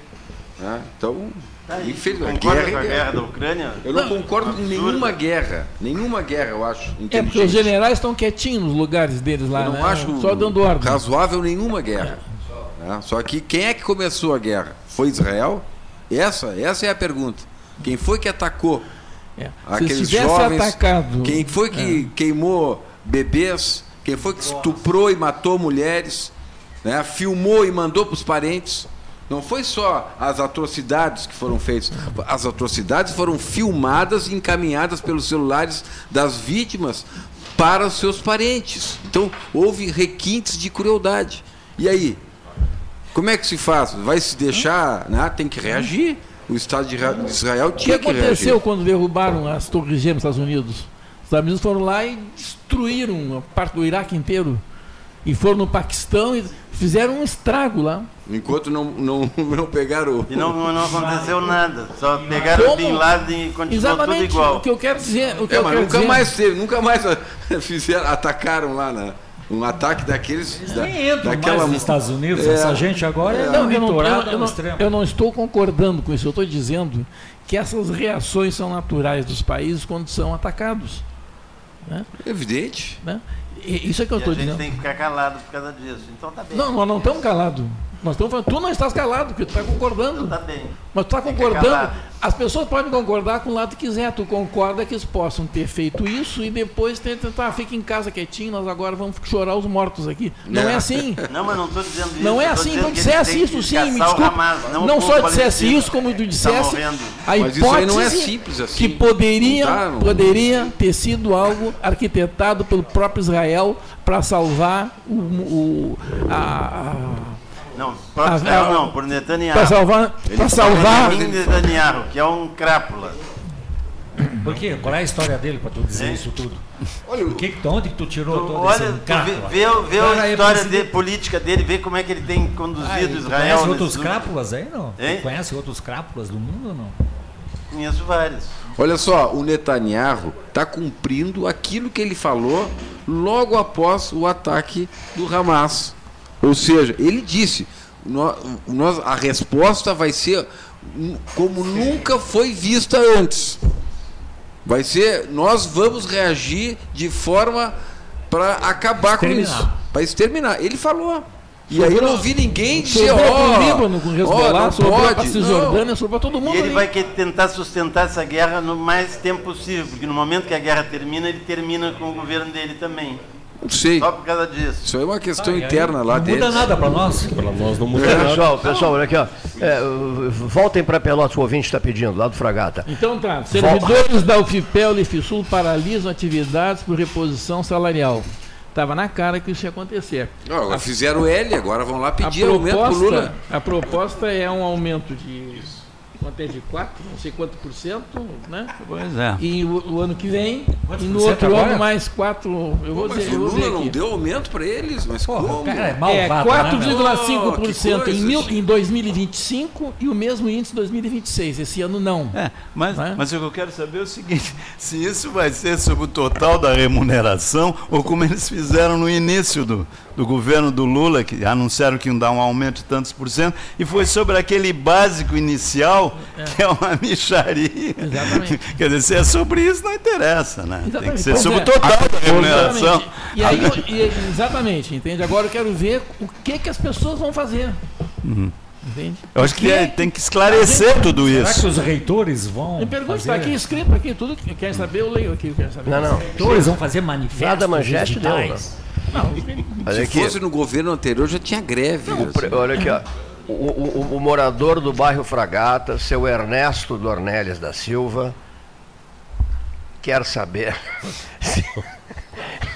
Né? Então, tá infelizmente. Guerra, com a guerra da Ucrânia? Eu não, não concordo com nenhuma guerra. Nenhuma guerra, eu acho. É porque os generais estão quietinhos nos lugares deles lá. Eu não né? acho Só dando ordem. razoável nenhuma guerra. Né? Só que quem é que começou a guerra? Foi Israel? Essa, essa é a pergunta. Quem foi que atacou é. aqueles jovens? Atacado, quem foi que é. queimou bebês? Quem foi que estuprou e matou mulheres? Né? Filmou e mandou para os parentes? Não foi só as atrocidades que foram feitas. As atrocidades foram filmadas e encaminhadas pelos celulares das vítimas para os seus parentes. Então, houve requintes de crueldade. E aí? Como é que se faz? Vai se deixar? Né? Tem que reagir. O Estado de Israel tinha que reagir. O que aconteceu quando derrubaram as Torres Gêmeas nos Estados Unidos? Os Estados Unidos foram lá e destruíram a parte do Iraque inteiro. E foram no Paquistão e fizeram um estrago lá. Enquanto não, não, não pegaram. E não, não aconteceu nada. Só pegaram Como? Bin Laden e continuou Exatamente, tudo igual. O que eu quero dizer. O que é, eu mas quero nunca dizer... mais teve, nunca mais fizeram, atacaram lá na um ataque daqueles. Eles da, nem entram daquela... mais nos Estados Unidos. É, essa gente agora é, é não, eu, não, eu, não, eu não estou concordando com isso. Eu estou dizendo que essas reações são naturais dos países quando são atacados. Né? Evidente. Né? Isso é que eu estou dizendo. A gente tem que ficar calado por causa disso. Então tá bem. Não, nós não estamos calados. Nós estamos falando, tu não estás calado, porque tu está concordando. Tá bem. Mas tu está concordando. As pessoas podem concordar com o lado que quiser. Tu concorda que eles possam ter feito isso e depois tentar, tá, fica em casa quietinho, nós agora vamos chorar os mortos aqui. Não, não é assim. Não, mas não estou dizendo isso. Não é assim. Então dissesse isso sim, me desculpa. Hamas, não, não só dissesse isso, como tu dissesse. A hipótese não é simples assim. que poderia, tá, poderia ter sido algo arquitetado pelo próprio Israel para salvar o, o a, a não, próprio ah, Israel não, por Netanyahu. Para salvar. Para salvar. Netanyahu, que é um crápula. Por quê? Qual é a história dele para tu dizer é. isso tudo? Olha, o que, onde que tu tirou tu, todo olha, esse? Vê, vê, vê a história de, política dele, vê como é que ele tem conduzido ah, Israel. Conhece outros crápulas aí, não? Conhece outros crápulas do mundo ou não? Conheço vários. Olha só, o Netanyahu está cumprindo aquilo que ele falou logo após o ataque do Hamas. Ou seja, ele disse: nós, a resposta vai ser como nunca foi vista antes. Vai ser, nós vamos reagir de forma para acabar com isso, para exterminar. Ele falou. E aí eu não vi ninguém dizer, ó, oh, Líbano, com Hezbollah, oh, pode, a Cisjordânia, sobre todo mundo. E ele ali. vai tentar sustentar essa guerra no mais tempo possível, porque no momento que a guerra termina, ele termina com o governo dele também. Não sei. Só por causa disso. Isso aí é uma questão ah, interna lá dentro. Não muda nada para nós. Para nós não muda é, nada. Pessoal, pessoal, olha aqui, ó. É, voltem para Pelotas, o ouvinte está pedindo, lá do Fragata. Então tá. Servidores da UFIPEL e FISUL paralisam atividades por reposição salarial. Estava na cara que isso ia acontecer. Não, a, fizeram L, agora vão lá pedir proposta, aumento pro Lula. A proposta é um aumento de quanto é de 4, não sei quanto por cento, né? Pois é. E o, o ano que vem, e no outro agora? ano mais 4, eu vou Pô, dizer. o Lula não deu aumento para eles, mas Porra, como? Cara, é, é 4,5% né, em, em 2025 e o mesmo índice em 2026. Esse ano não. É, mas, né? mas o que eu quero saber é o seguinte: se isso vai ser sobre o total da remuneração ou como eles fizeram no início do, do governo do Lula, que anunciaram que iam dar um aumento de tantos por cento, e foi sobre aquele básico inicial, é. que é uma micharia. Exatamente. Quer dizer, se é sobre isso, não interessa, né? Exatamente. Tem que ser pois sobre é. o total da remuneração. E aí, e, exatamente, entende? Agora eu quero ver o que, que as pessoas vão fazer. Uhum. Entende? Eu acho que é, tem que esclarecer gente, tudo isso. Será que os reitores vão. Me pergunta, está aqui escrito aqui, tudo que quer saber, eu leio aqui. Quer saber. Não, não. Os reitores vão fazer manifestos. Nada manchete deu. Não. Não, se aqui. fosse no governo anterior já tinha greve. Não, assim. Olha aqui, ó. O, o, o, morador do bairro Fragata, seu Ernesto Dornelles da Silva, quer saber se,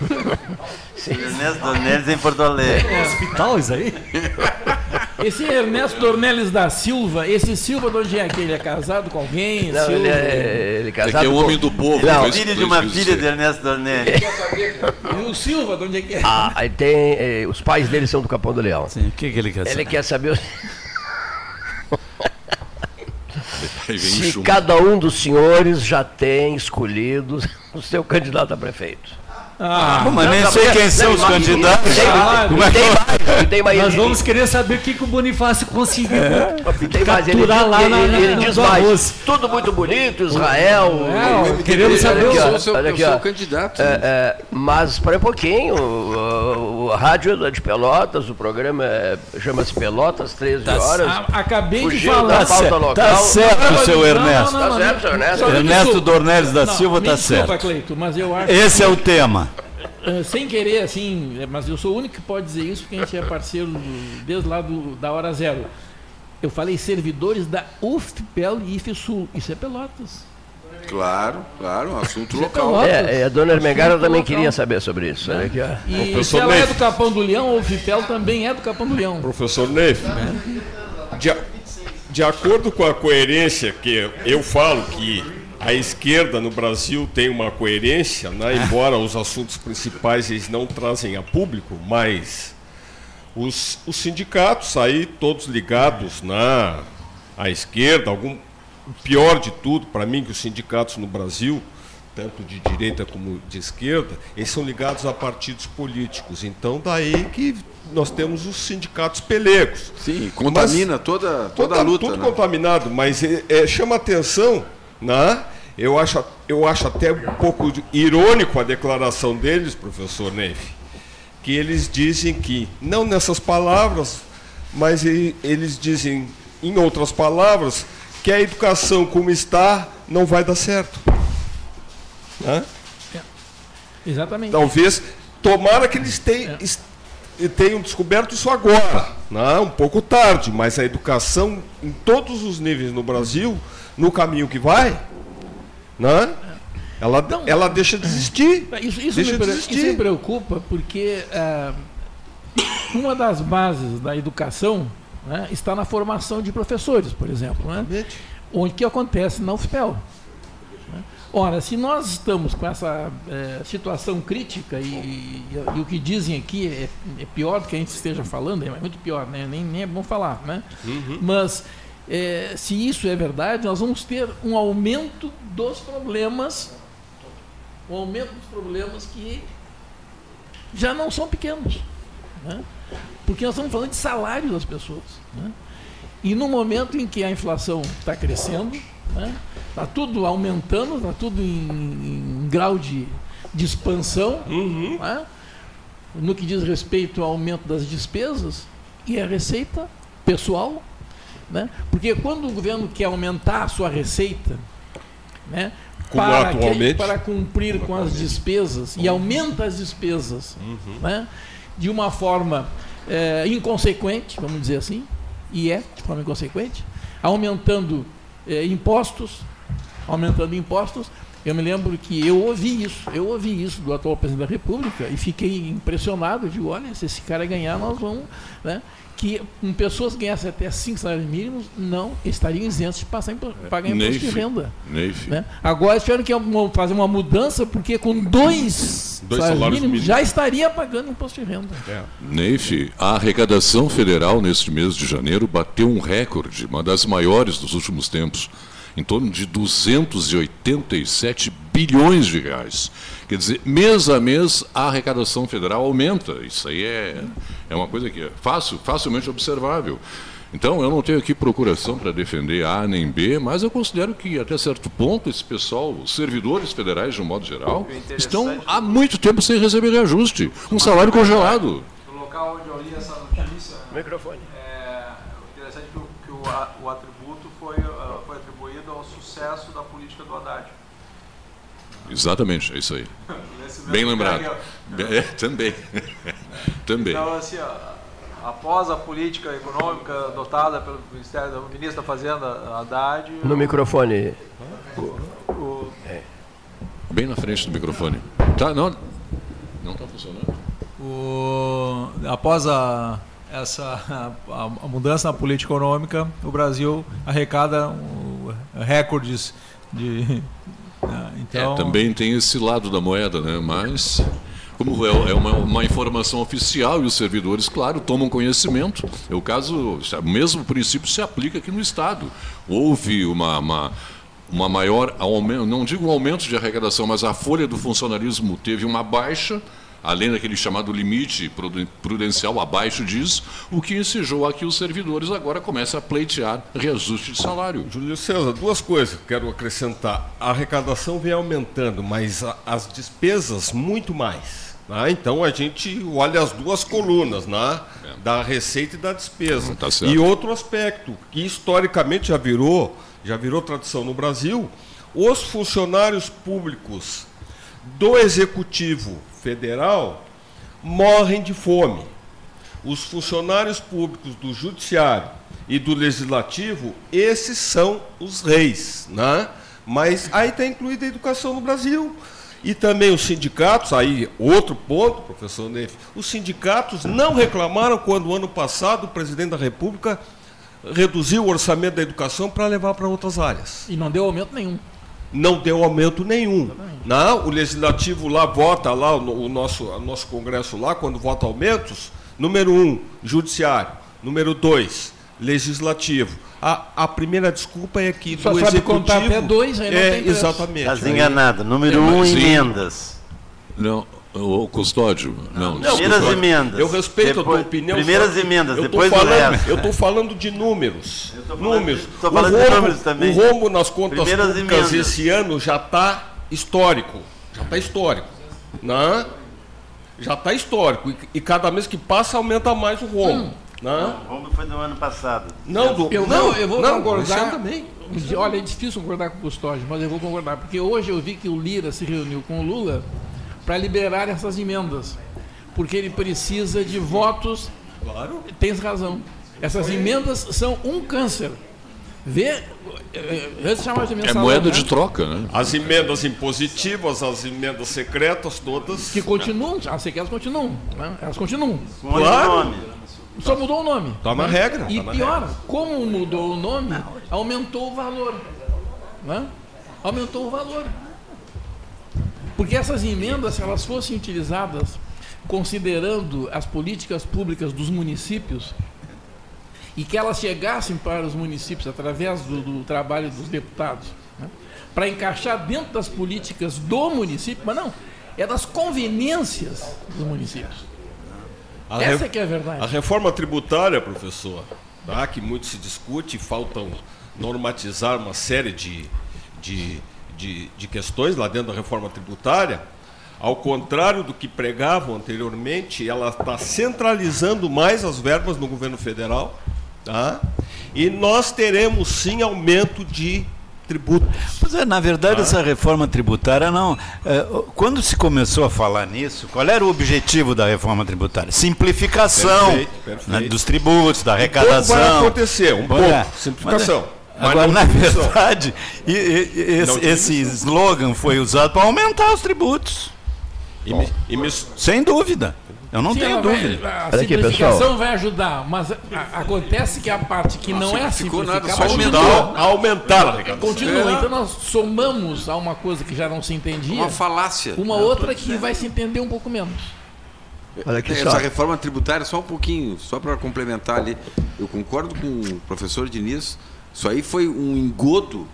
Ernesto Dornelles em Porto Alegre. É hospital isso aí? Esse Ernesto Dornelles da Silva, esse Silva de onde é que ele é casado com alguém? Não, ele é, ele é casado é que é o homem do povo. Não, é filho de uma filha de Ernesto Dornelles. E o Silva, de onde é que é? Ah, aí tem, eh, os pais dele são do Capão do Leão. Sim, o que, que ele quer saber? Ele quer saber... Se cada um dos senhores já tem escolhido o seu candidato a prefeito. Ah, mas nem sei quem são os candidatos. Tem mais. Nós vamos querer saber o que, que o Bonifácio conseguiu é. capturar lá na, ele, ele diz mais, tudo muito bonito, Israel. É, queremos saber. Aqui, eu sou, eu sou candidato. É, é, mas para um pouquinho, o, rádio de Pelotas, o programa é, chama-se Pelotas, 13 tá, horas. A, acabei de falar. Tá, local. tá certo, seu Ernesto. Tá certo, seu Ernesto. Ernesto Dornelles da Silva tá certo. Cleito, mas eu acho Esse é o tema. Uh, sem querer, assim, é, mas eu sou o único que pode dizer isso, porque a gente é parceiro desde lá do, da hora zero. Eu falei servidores da UFPEL e IFSUL. Isso é Pelotas. Claro, claro, um assunto é local. É, é, a dona Ermengara também local. queria saber sobre isso. Né? Aqui, e se ela Neif. é do Capão do Leão, a UFPEL também é do Capão do Leão. Professor Neif, é. de, de acordo com a coerência que eu falo que a esquerda no Brasil tem uma coerência, né? embora os assuntos principais eles não trazem a público, mas os, os sindicatos aí todos ligados na à esquerda, algum o pior de tudo para mim que os sindicatos no Brasil, tanto de direita como de esquerda, eles são ligados a partidos políticos. Então daí que nós temos os sindicatos pelegos. Sim, contamina mas, toda toda a luta. Tudo né? contaminado, mas é, é, chama atenção né? Eu acho, eu acho até um pouco irônico a declaração deles, professor Neif, que eles dizem que, não nessas palavras, mas eles dizem, em outras palavras, que a educação como está não vai dar certo. Né? É, exatamente. Talvez, tomara que eles tenham, é. tenham descoberto isso agora, né? um pouco tarde, mas a educação em todos os níveis no Brasil, no caminho que vai, né? Ela, não, ela deixa de existir. Isso, isso, deixa me, de existir. isso me preocupa porque uh, uma das bases da educação né, está na formação de professores, por exemplo. Né? Onde que acontece na UFPEL. Né? Ora, se nós estamos com essa é, situação crítica e, e, e, o que dizem aqui é, é, pior do que a gente esteja falando, é muito pior, né? nem, nem é bom falar, né? Uhum. Mas é, se isso é verdade, nós vamos ter um aumento dos problemas, um aumento dos problemas que já não são pequenos. Né? Porque nós estamos falando de salário das pessoas. Né? E no momento em que a inflação está crescendo, está né? Tá tudo aumentando, está tudo em, em, grau de, de expansão, uhum. né? no que diz respeito ao aumento das despesas e a receita pessoal né? Porque quando o governo quer aumentar a sua receita, né, para, que, para cumprir com as despesas, e aumenta as despesas uhum. né, de uma forma é, inconsequente, vamos dizer assim, e é de forma inconsequente, aumentando é, impostos, aumentando impostos. Eu me lembro que eu ouvi isso, eu ouvi isso do atual presidente da República e fiquei impressionado, digo, olha, se esse cara ganhar, nós vamos. Né? que com pessoas que ganhassem até 5 salários mínimos não estariam isentos de passar em, pagar imposto de renda. Né? Agora tiveram que fazer uma mudança porque com dois, dois salários, salários mínimos, já estaria pagando imposto de renda. É. Neif, a arrecadação federal neste mês de janeiro bateu um recorde, uma das maiores dos últimos tempos em torno de 287 bilhões de reais. Quer dizer, mês a mês a arrecadação federal aumenta. Isso aí é, é uma coisa que é fácil, facilmente observável. Então, eu não tenho aqui procuração para defender A nem B, mas eu considero que, até certo ponto, esse pessoal, os servidores federais, de um modo geral, estão há muito tempo sem receber reajuste, um salário congelado. No local onde eu li essa notícia, Microfone. É interessante que o, que o, o atributo foi, uh, foi atribuído ao sucesso da política do Haddad. Exatamente, é isso aí. Bem lembrado. É, também. também. Então, assim, ó, após a política econômica adotada pelo Ministério do Ministro da Fazenda, Haddad. No o, microfone. O, o, é. Bem na frente do microfone. Tá, não não está funcionando. O, após a, essa, a, a, mudança na política econômica, o Brasil arrecada um, recordes de então... É, também tem esse lado da moeda, né? mas como é, é uma, uma, informação oficial e os servidores, claro, tomam conhecimento. É o caso, o mesmo princípio se aplica aqui no Estado. Houve uma, uma uma maior aumento, não digo um aumento de arrecadação, mas a folha do funcionalismo teve uma baixa, além daquele chamado limite prudencial abaixo disso, o que ensejou a que os servidores agora comecem a pleitear reajuste de salário. Júlio César, duas coisas que quero acrescentar. A arrecadação vem aumentando, mas a, as despesas muito mais. Né? Então a gente olha as duas colunas, né? É. da receita e da despesa. Tá e outro aspecto, que historicamente já virou já virou tradição no Brasil, os funcionários públicos do Executivo Federal morrem de fome. Os funcionários públicos do Judiciário e do Legislativo, esses são os reis. Né? Mas aí está incluída a educação no Brasil. E também os sindicatos, aí outro ponto, professor Neif, os sindicatos não reclamaram quando, ano passado, o presidente da República reduziu o orçamento da educação para levar para outras áreas. E não deu aumento nenhum. Não deu aumento nenhum. Não, o legislativo lá vota, lá o nosso, o nosso Congresso lá, quando vota aumentos, número um, judiciário. Número dois, legislativo. A, a primeira desculpa é que Só do sabe executivo. Contar até dois, aí não é, tem exatamente. Estás enganada. Número é, um, emendas. Não. O custódio? Não. não primeiras custódio. emendas. Eu respeito depois, a tua opinião. Primeiras emendas, eu depois falando, do resto. Eu estou falando de números. números. Estou falando rombo, de números também. O rombo nas contas primeiras públicas emendas. esse ano já está histórico. Já está histórico. Não? Né? Já está histórico. E, e, cada mês que passa aumenta mais o rombo. Hum. Não, né? o rombo foi do ano passado. Não, do, eu, não, eu vou não, concordar. Também. Olha, é difícil concordar com o Custódio, mas eu vou concordar. Porque hoje eu vi que o Lira se reuniu com o Lula para liberar essas emendas, porque ele precisa de votos. Claro. Tens razão. Essas emendas são um câncer. Vê, eh, eh, de é moeda né? de troca, né? As emendas impositivas, as emendas secretas, todas. Que continuam, as secretas continuam, né? elas continuam. Claro. Só mudou o nome. Está na regra. E tá pior, regra. como mudou o nome, aumentou o valor. Né? Aumentou o valor. Porque essas emendas, se elas fossem utilizadas considerando as políticas públicas dos municípios e que elas chegassem para os municípios através do, do trabalho dos deputados, né, para encaixar dentro das políticas do município, mas não, é das conveniências dos municípios. A Essa é que é a verdade. A reforma tributária, professor, tá, que muito se discute, faltam normatizar uma série de, de de, de questões lá dentro da reforma tributária, ao contrário do que pregavam anteriormente, ela está centralizando mais as verbas no governo federal, tá? e nós teremos sim aumento de tributos. Pois é, na verdade, tá? essa reforma tributária não. É, quando se começou a falar nisso, qual era o objetivo da reforma tributária? Simplificação perfeito, perfeito. Né, dos tributos, da arrecadação. Como vai acontecer, um pouco, é, simplificação. Mas, Agora, na verdade, e, e, esse, esse slogan foi usado para aumentar os tributos. E me, e me... Sem dúvida. Eu não Sim, tenho dúvida. Vai, a simplificação vai ajudar, mas a, acontece que a parte que não, é a simplificação só aumentar, aumentar a Continua. É. Então nós somamos a uma coisa que já não se entendia. Uma falácia. Uma outra que vai se entender um pouco menos. Olha aqui Essa só. reforma tributária, só um pouquinho, só para complementar ali. Eu concordo com o professor Diniz isso aí foi um engodo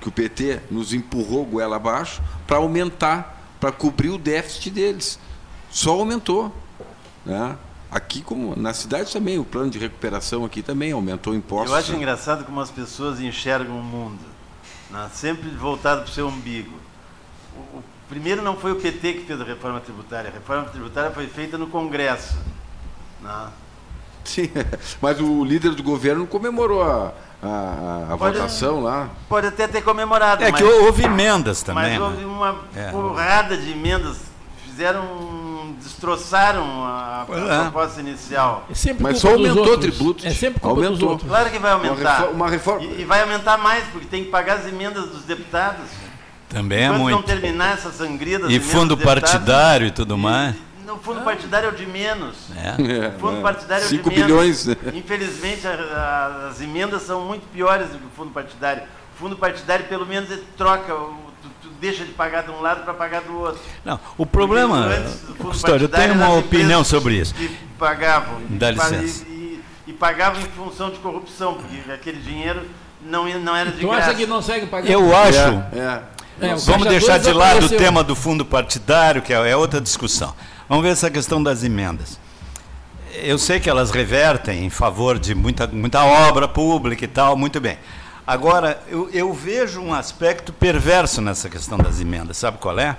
que o PT nos empurrou goela abaixo para aumentar, para cobrir o déficit deles. Só aumentou. Né? Aqui, como na cidade também, o plano de recuperação aqui também aumentou impostos. Eu acho engraçado como as pessoas enxergam o mundo, né? sempre voltado para o seu umbigo. O, o, primeiro não foi o PT que fez a reforma tributária, a reforma tributária foi feita no Congresso. Né? Sim, mas o líder do governo comemorou a, a, a pode, votação lá. Pode até ter comemorado. É mas, que houve emendas também. Mas né? houve uma é. porrada de emendas. Fizeram. destroçaram a, a é. proposta inicial. É mas só aumentou tributos. É sempre culpa aumentou. dos outros. Claro que vai aumentar. Uma reforma. E, e, vai aumentar mais, porque tem que pagar as emendas dos deputados. Também é muito. não terminar essa sangria das E fundo partidário e tudo mais. O fundo partidário é o de menos. É. O fundo partidário é o de menos. bilhões. Né? Infelizmente, a, a, as emendas são muito piores do que o fundo partidário. O fundo partidário, pelo menos, ele troca, tu, tu deixa de pagar de um lado para pagar do outro. Não, o problema, Custódio, eu tenho uma opinião sobre isso. Que pagavam. Dá licença. E, e, e pagavam em função de corrupção, porque aquele dinheiro não, não era de tu graça. acha que não segue pagar? Eu acho. É, é. Vamos deixar de lado o tema do fundo partidário, que é outra discussão. Vamos ver essa questão das emendas. Eu sei que elas revertem em favor de muita, muita obra pública e tal, muito bem. Agora, eu, eu vejo um aspecto perverso nessa questão das emendas, sabe qual é?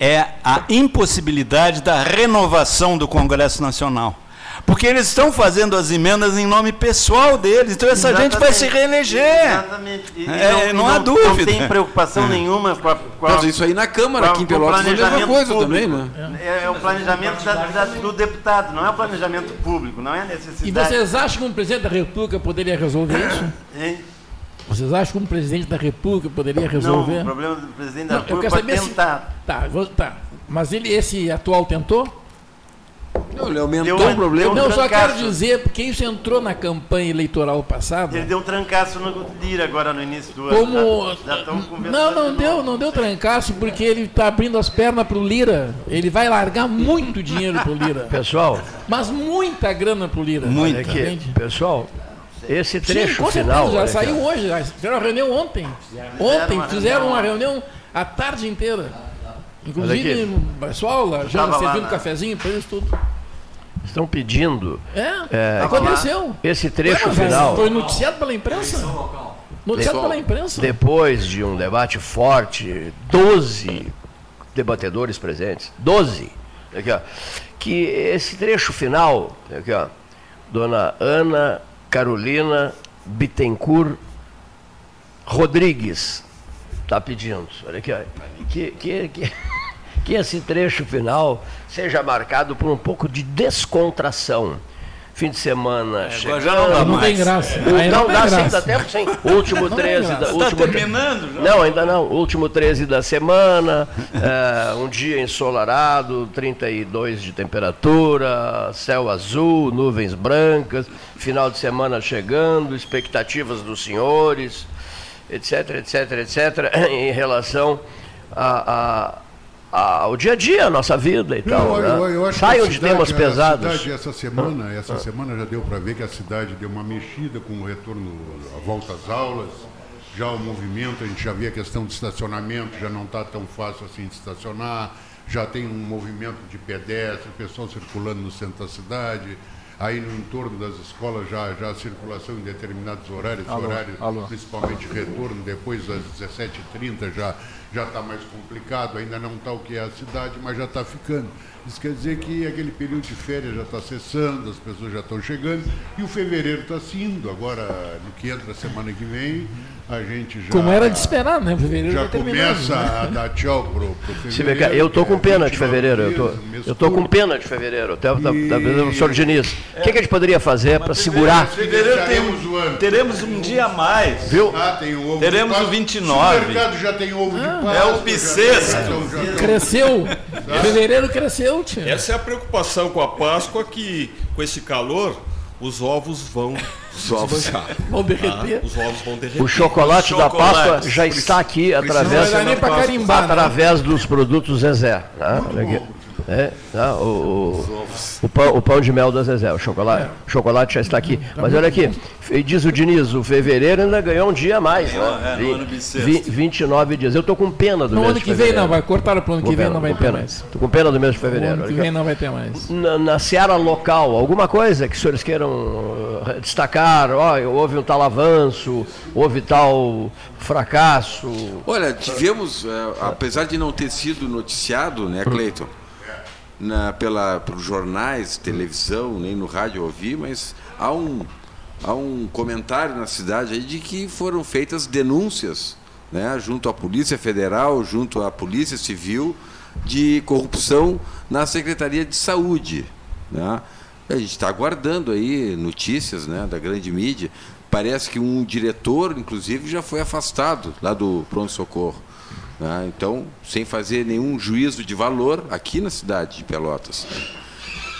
É a impossibilidade da renovação do Congresso Nacional. Porque eles estão fazendo as emendas em nome pessoal deles, então essa Exatamente. gente vai se reeleger. Exatamente. E, é, não, não, há dúvida. Não tem preocupação é. nenhuma com a. Com a Mas isso aí na Câmara, aqui em Pelotas, é a mesma coisa público. também, né? É, é o planejamento da, da, do deputado, não é o planejamento público, não é a necessidade. E vocês acham que um presidente da República poderia resolver isso? Hein? Vocês acham que um presidente da República poderia resolver? Não, o problema do presidente da República é tentar. Se... Tá, vou... tá. Mas ele, esse atual tentou? Não, ele aumentou deu, o problema. Não, só quero dizer, porque isso entrou na campanha eleitoral passada. Ele deu um trancaço no Lira agora no início do ano. Como... Já, já não, não deu, novo. não deu trancaço, porque ele está abrindo as pernas para o Lira. Ele vai largar muito dinheiro para o Lira. Pessoal. Mas muita grana para o Lira. Muita. Aqui, pessoal, esse trecho Sim, final. já saiu hoje, já fizeram uma reunião ontem. Ontem fizeram uma reunião a tarde inteira. Inclusive, pessoal lá, já servindo né? cafezinho para eles tudo. Estão pedindo. É, é aconteceu. Esse trecho final. Foi noticiado pela imprensa? Noticiado pela imprensa. Depois de um debate forte, 12 debatedores presentes. 12. Aqui, ó, que esse trecho final, aqui, ó, dona Ana Carolina Bittencourt Rodrigues está pedindo. Olha aqui, ó, que, que, que que esse trecho final seja marcado por um pouco de descontração. Fim de semana é, chegando. Já não, dá não tem graça. O, não, não dá sim, dá tempo sim. Último não 13 da. Tá último, tá terminando já? Não, ainda não. Último 13 da semana, é, um dia ensolarado, 32 de temperatura, céu azul, nuvens brancas, final de semana chegando, expectativas dos senhores, etc, etc, etc, em relação a, a ao dia a dia, a nossa vida e tal. Eu, né? eu, eu Saiam de temas pesados. A cidade, essa semana, essa ah. semana já deu para ver que a cidade deu uma mexida com o retorno, a volta às aulas. Já o movimento, a gente já vê a questão de estacionamento, já não está tão fácil assim de estacionar. Já tem um movimento de pedestre, pessoal circulando no centro da cidade aí no entorno das escolas já, já a circulação em determinados horários, alô, horários alô. principalmente retorno, depois das 17h30 já já está mais complicado, ainda não está o que é a cidade, mas já está ficando. Isso quer dizer que aquele período de férias já está cessando, as pessoas já estão chegando, e o fevereiro está indo, agora no que entra a semana que vem, a gente já. Como era de esperar, né? Fevereiro já começa né? a dar tchau pro, pro fevereiro. eu estou com pena de fevereiro. Eu tô, eu tô com pena de fevereiro. Até da, da, da, senhor Diniz. O que, que a gente poderia fazer para segurar? Fevereiro tem, teremos um dia a mais. Viu? Ah, tem o ovo teremos o 29. O mercado já tem ovo de Páscoa. É o bissexto. Cresceu. Fevereiro cresceu, tio. Essa é a preocupação com a Páscoa que com esse calor os ovos vão os ovos vão derreter. Ah, os ovos vão derreter. O chocolate, da Páscoa já está aqui através, carimbar, através dos produtos Zezé. Né? É, tá, o, o, o, pão, o pão de mel da Zezé, o chocolate, é. chocolate já está aqui. Mas olha aqui, diz o Diniz, o fevereiro ainda ganhou um dia a mais. Né? É, no ano 29 dias. Eu estou com pena do no mês ano que vem não, vai cortar para o ano que vem, não vai ter pena. mais. Estou com pena do mês de fevereiro. No ano que vem não vai ter mais. Na, na seara local, alguma coisa que os senhores queiram uh, destacar? Oh, houve um tal avanço, houve tal fracasso? Olha, tivemos, uh, apesar de não ter sido noticiado, né, Cleiton? Na, pela, pelos jornais, televisão, nem no rádio ouvi, mas há um, há um comentário na cidade de que foram feitas denúncias né, junto à Polícia Federal, junto à Polícia Civil, de corrupção na Secretaria de Saúde. Né? A gente está aguardando aí notícias né, da grande mídia. Parece que um diretor, inclusive, já foi afastado lá do pronto-socorro. Né? Então, sem fazer nenhum juízo de valor aqui na cidade de Pelotas.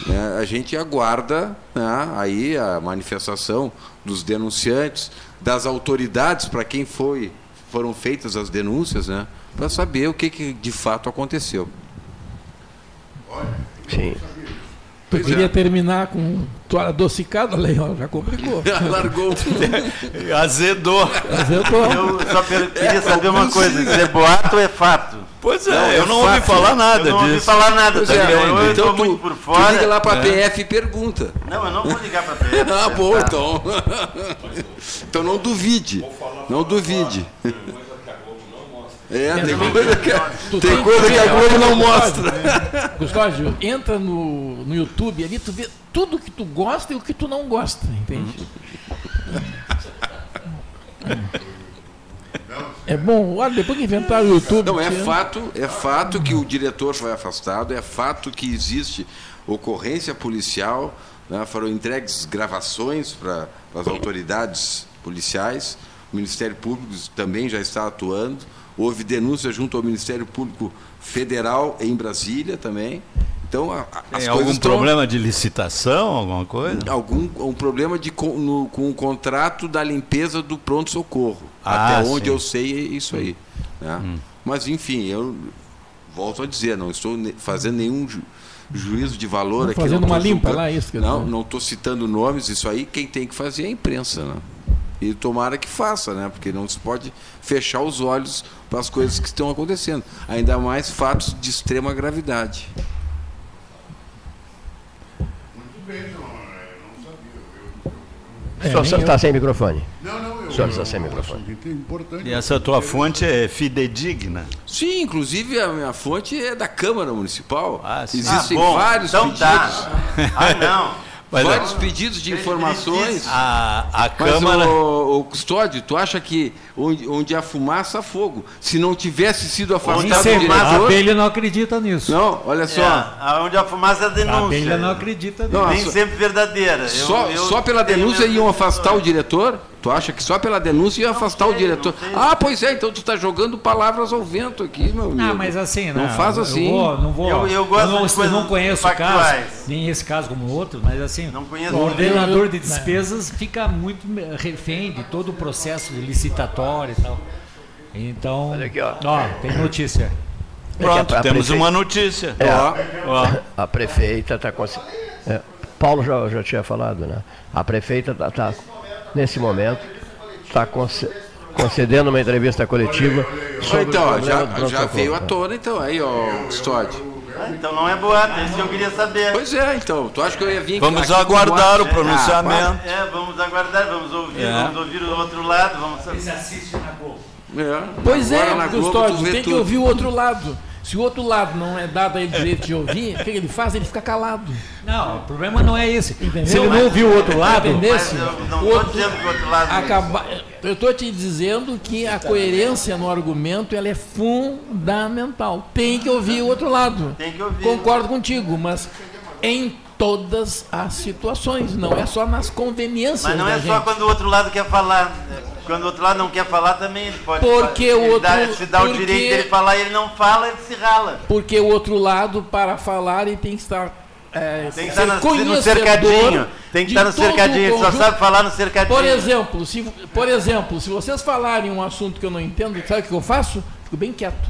Né? A gente aguarda né, aí a manifestação dos denunciantes, das autoridades para quem foi, foram feitas as denúncias, né, para saber o que, que de fato aconteceu. Sim. Pois queria é. terminar com toalha adocicada, Leão, já complicou. Largou. Azedou. Azedou. Eu só queria é, saber uma coisa, se é boato ou é fato? Pois é, não, eu não fato. ouvi falar nada eu não disso. ouvi falar nada também. É, eu, eu então tu, muito por fora. Tu liga lá para a é. PF e pergunta. Não, eu não vou ligar para a PF. ah, bom, então. então não duvide. Não duvide. É, tem coisa que, tem coisa que a Globo não mostra. Gustavo, entra no, no YouTube ali, tu vê tudo que tu gosta e o que tu não gosta, entende? É bom, olha, depois que inventaram o YouTube. Não, é fato, é fato que o diretor foi afastado, é fato que existe ocorrência policial, né, foram entregues gravações para as autoridades policiais, o Ministério Público também já está atuando. Houve denúncia junto ao Ministério Público Federal em Brasília também. Então, a, as Tem algum estão... problema de licitação, alguma coisa? Algum um problema de, com, no, com o contrato da limpeza do pronto-socorro. Ah, até onde sim. eu sei é isso aí. Né? Hum. Mas, enfim, eu volto a dizer, não estou fazendo nenhum ju juízo de valor não aqui. Fazendo uma limpa lá, isso. Não, não estou citando nomes, isso aí quem tem que fazer é a imprensa. Né? E tomara que faça, né? porque não se pode fechar os olhos para as coisas que estão acontecendo. Ainda mais fatos de extrema gravidade. Muito bem, eu... É, o senhor está sem microfone. Não, não, eu. O senhor está sem microfone. É importante. E essa tua fonte é fidedigna? Sim, inclusive a minha fonte é da Câmara Municipal. Ah, Existem ah, vários então pedidos. Tá. Ah, não. Mas vários é, pedidos de informações. A, a Câmara. o, o, Custódio, tu acha que onde, onde há fumaça, há fogo? Se não tivesse sido afastado o diretor... A abelha não acredita nisso. Não, olha só. É, onde há fumaça, há denúncia. A abelha não acredita nisso. Não, Nem só, sempre verdadeira. Só, eu, eu só pela denúncia iam afastar o diretor? Tu acha que só pela denúncia ia afastar sei, o diretor? Ah, pois é, então tu está jogando palavras ao vento aqui, meu amigo. Não, mas assim, não, não faz assim. Eu vou, não vou. Eu, eu, gosto eu não, eu não conheço o caso, nem esse caso como outro, mas assim, não conheço o ordenador de despesas fica muito refém de todo o processo licitatório e tal. Então, Olha aqui, ó. ó tem notícia. Pronto, a, temos uma notícia. É, ó, ó. A prefeita está. É, Paulo já, já tinha falado, né? A prefeita está tá nesse momento, está concedendo uma entrevista coletiva sobre então, já, já veio à tona, então, aí, ó. Ah, então não é boato, é isso que eu queria saber. Pois é, então, tu acha que eu ia vir Vamos aguardar o pronunciamento. Ah, é, vamos aguardar, vamos ouvir, é. vamos ouvir o outro lado, vamos saber. Você assiste na Globo. É. Pois Agora é, Custódio, tem que ouvir o outro lado. Se o outro lado não é dado a ele direito de ouvir, o que ele faz? Ele fica calado. Não, o problema não é esse. Entendeu? Se ele não ouviu o outro lado, entendesse? Não dizendo que o outro lado. Acaba... Eu estou te dizendo que a coerência no argumento ela é fundamental. Tem que ouvir o outro lado. Tem que ouvir. Concordo contigo, mas em todas as situações, não é só nas conveniências. Mas não é gente. só quando o outro lado quer falar. Quando o outro lado não quer falar, também ele pode porque o outro, dá, se dá porque, o direito dele falar ele não fala, ele se rala. Porque o outro lado, para falar, ele tem que estar. É, tem que estar no, no cercadinho. Tem que estar no cercadinho, ele só sabe falar no cercadinho. Por exemplo, se, por exemplo, se vocês falarem um assunto que eu não entendo, sabe o que eu faço? Fico bem quieto.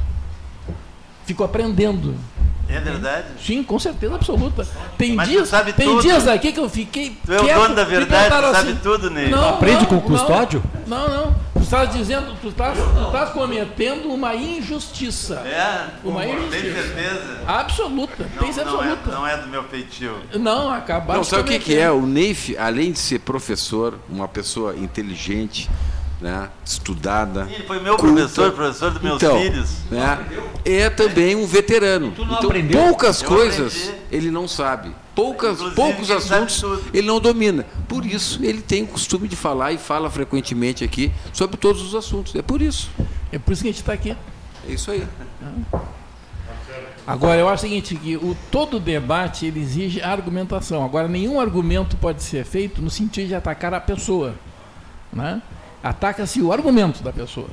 Fico aprendendo. É verdade? Sim, com certeza absoluta. Tem Mas dias, tem tudo. dias aqui que eu fiquei. Tu é o dono da verdade, tu assim, sabe tudo, Ney. Não, Aprende não, com o custódio? Não, não. Tu estás dizendo, tu estás, tu estás cometendo uma injustiça. É, uma injustiça. Tem certeza? Absoluta, não, tem absoluta. Não é, não é do meu feitio. Não, acabar Não, sabe o que, que é? O Neif, além de ser professor, uma pessoa inteligente, né, estudada. Ele foi meu culta. professor, professor dos meus então, filhos. Né, é também um veterano. então, aprendeu? poucas eu coisas aprendi. ele não sabe. Poucas, poucos assuntos ele não domina. Por isso, ele tem o costume de falar e fala frequentemente aqui sobre todos os assuntos. É por isso. É por isso que a gente está aqui. É isso aí. Agora, eu acho o seguinte, que o, todo debate ele exige argumentação. Agora, nenhum argumento pode ser feito no sentido de atacar a pessoa. Né? Ataca-se o argumento da pessoa.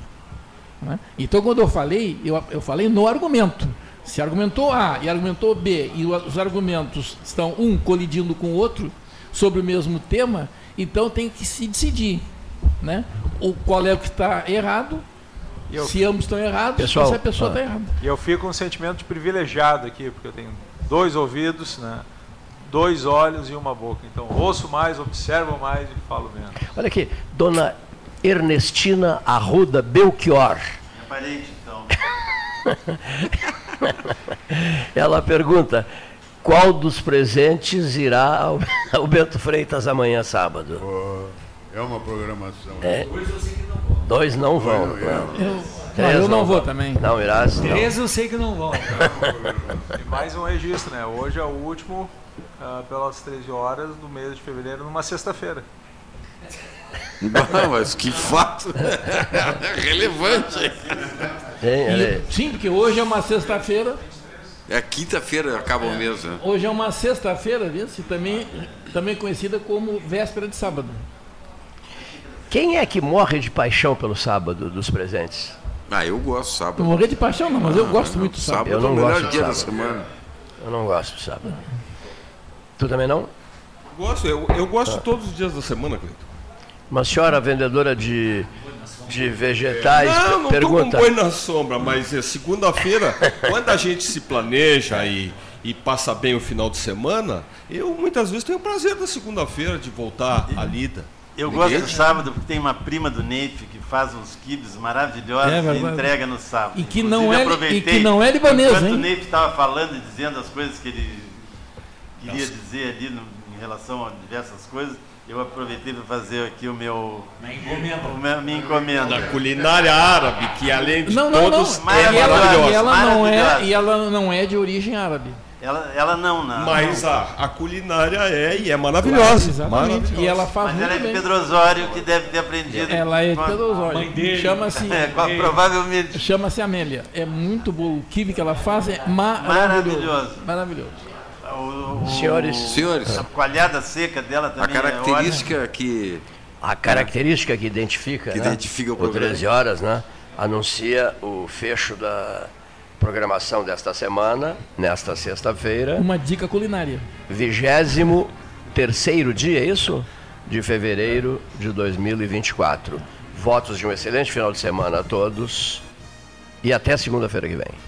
Né? Então, quando eu falei, eu, eu falei no argumento. Se argumentou A e argumentou B, e os argumentos estão um colidindo com o outro sobre o mesmo tema, então tem que se decidir. Né? O, qual é o que está errado, eu, se ambos estão errados, pessoal, se a pessoa está ah, errada. E eu fico com um sentimento de privilegiado aqui, porque eu tenho dois ouvidos, né? dois olhos e uma boca. Então, ouço mais, observo mais e falo menos. Olha aqui, dona Ernestina Arruda Belchior. Minha parente, então. Ela pergunta: qual dos presentes irá ao, ao Bento Freitas amanhã, sábado? é uma programação. É. Dois não vão. Não, eu, não, eu não, vou também. Não irás? Três eu sei que não vão. e mais um registro, né? Hoje é o último, uh, pelas 13 horas do mês de fevereiro, numa sexta-feira. Não, mas que fato relevante. E, sim, porque hoje é uma sexta-feira. É quinta-feira, acaba o mês. Né? Hoje é uma sexta-feira, também, também conhecida como véspera de sábado. Quem é que morre de paixão pelo sábado dos presentes? Ah, eu gosto do sábado. Não morrer de paixão não, mas eu ah, gosto não, muito do sábado. Eu não é o melhor gosto dia sábado. da semana. Eu não gosto do sábado. Tu também não? Gosto, eu, eu gosto ah. todos os dias da semana, Cleiton. Uma senhora vendedora de, de vegetais não, não pergunta. Não, boi na sombra, mas é segunda-feira, quando a gente se planeja e, e passa bem o final de semana, eu muitas vezes tenho o prazer da segunda-feira de voltar à lida. Eu gosto do sábado porque tem uma prima do Neif que faz uns quibes maravilhosos é, e entrega no sábado. E que, não é, e que não é libanês, hein? o Neif estava falando e dizendo as coisas que ele queria Nossa. dizer ali no, em relação a diversas coisas, eu aproveitei para fazer aqui o meu. Minha encomenda. O meu, minha encomenda. Da culinária árabe, que além de não, não, todos não. é maravilhosa. E ela, não é, e ela não é de origem árabe. Ela, ela não, não. Mas a, a culinária é e é maravilhosa. Claro, maravilhosa. E ela faz Mas ela é de Pedro Osório, que deve ter aprendido. Ela é de Pedro Osório. Chama-se. É, provavelmente. Chama-se Amélia. É muito bom. O kibe que ela faz é maravilhoso. Maravilhoso. maravilhoso. O, o, Senhores. Senhores. A coalhada seca dela também. A é característica é que. A característica que identifica. Que né? identifica o programa. 13 horas, né? Anuncia o fecho da programação desta semana, nesta sexta-feira. Uma dica culinária. Vigésimo terceiro dia, é isso? De fevereiro de 2024. Votos de um excelente final de semana a todos e até segunda-feira que vem.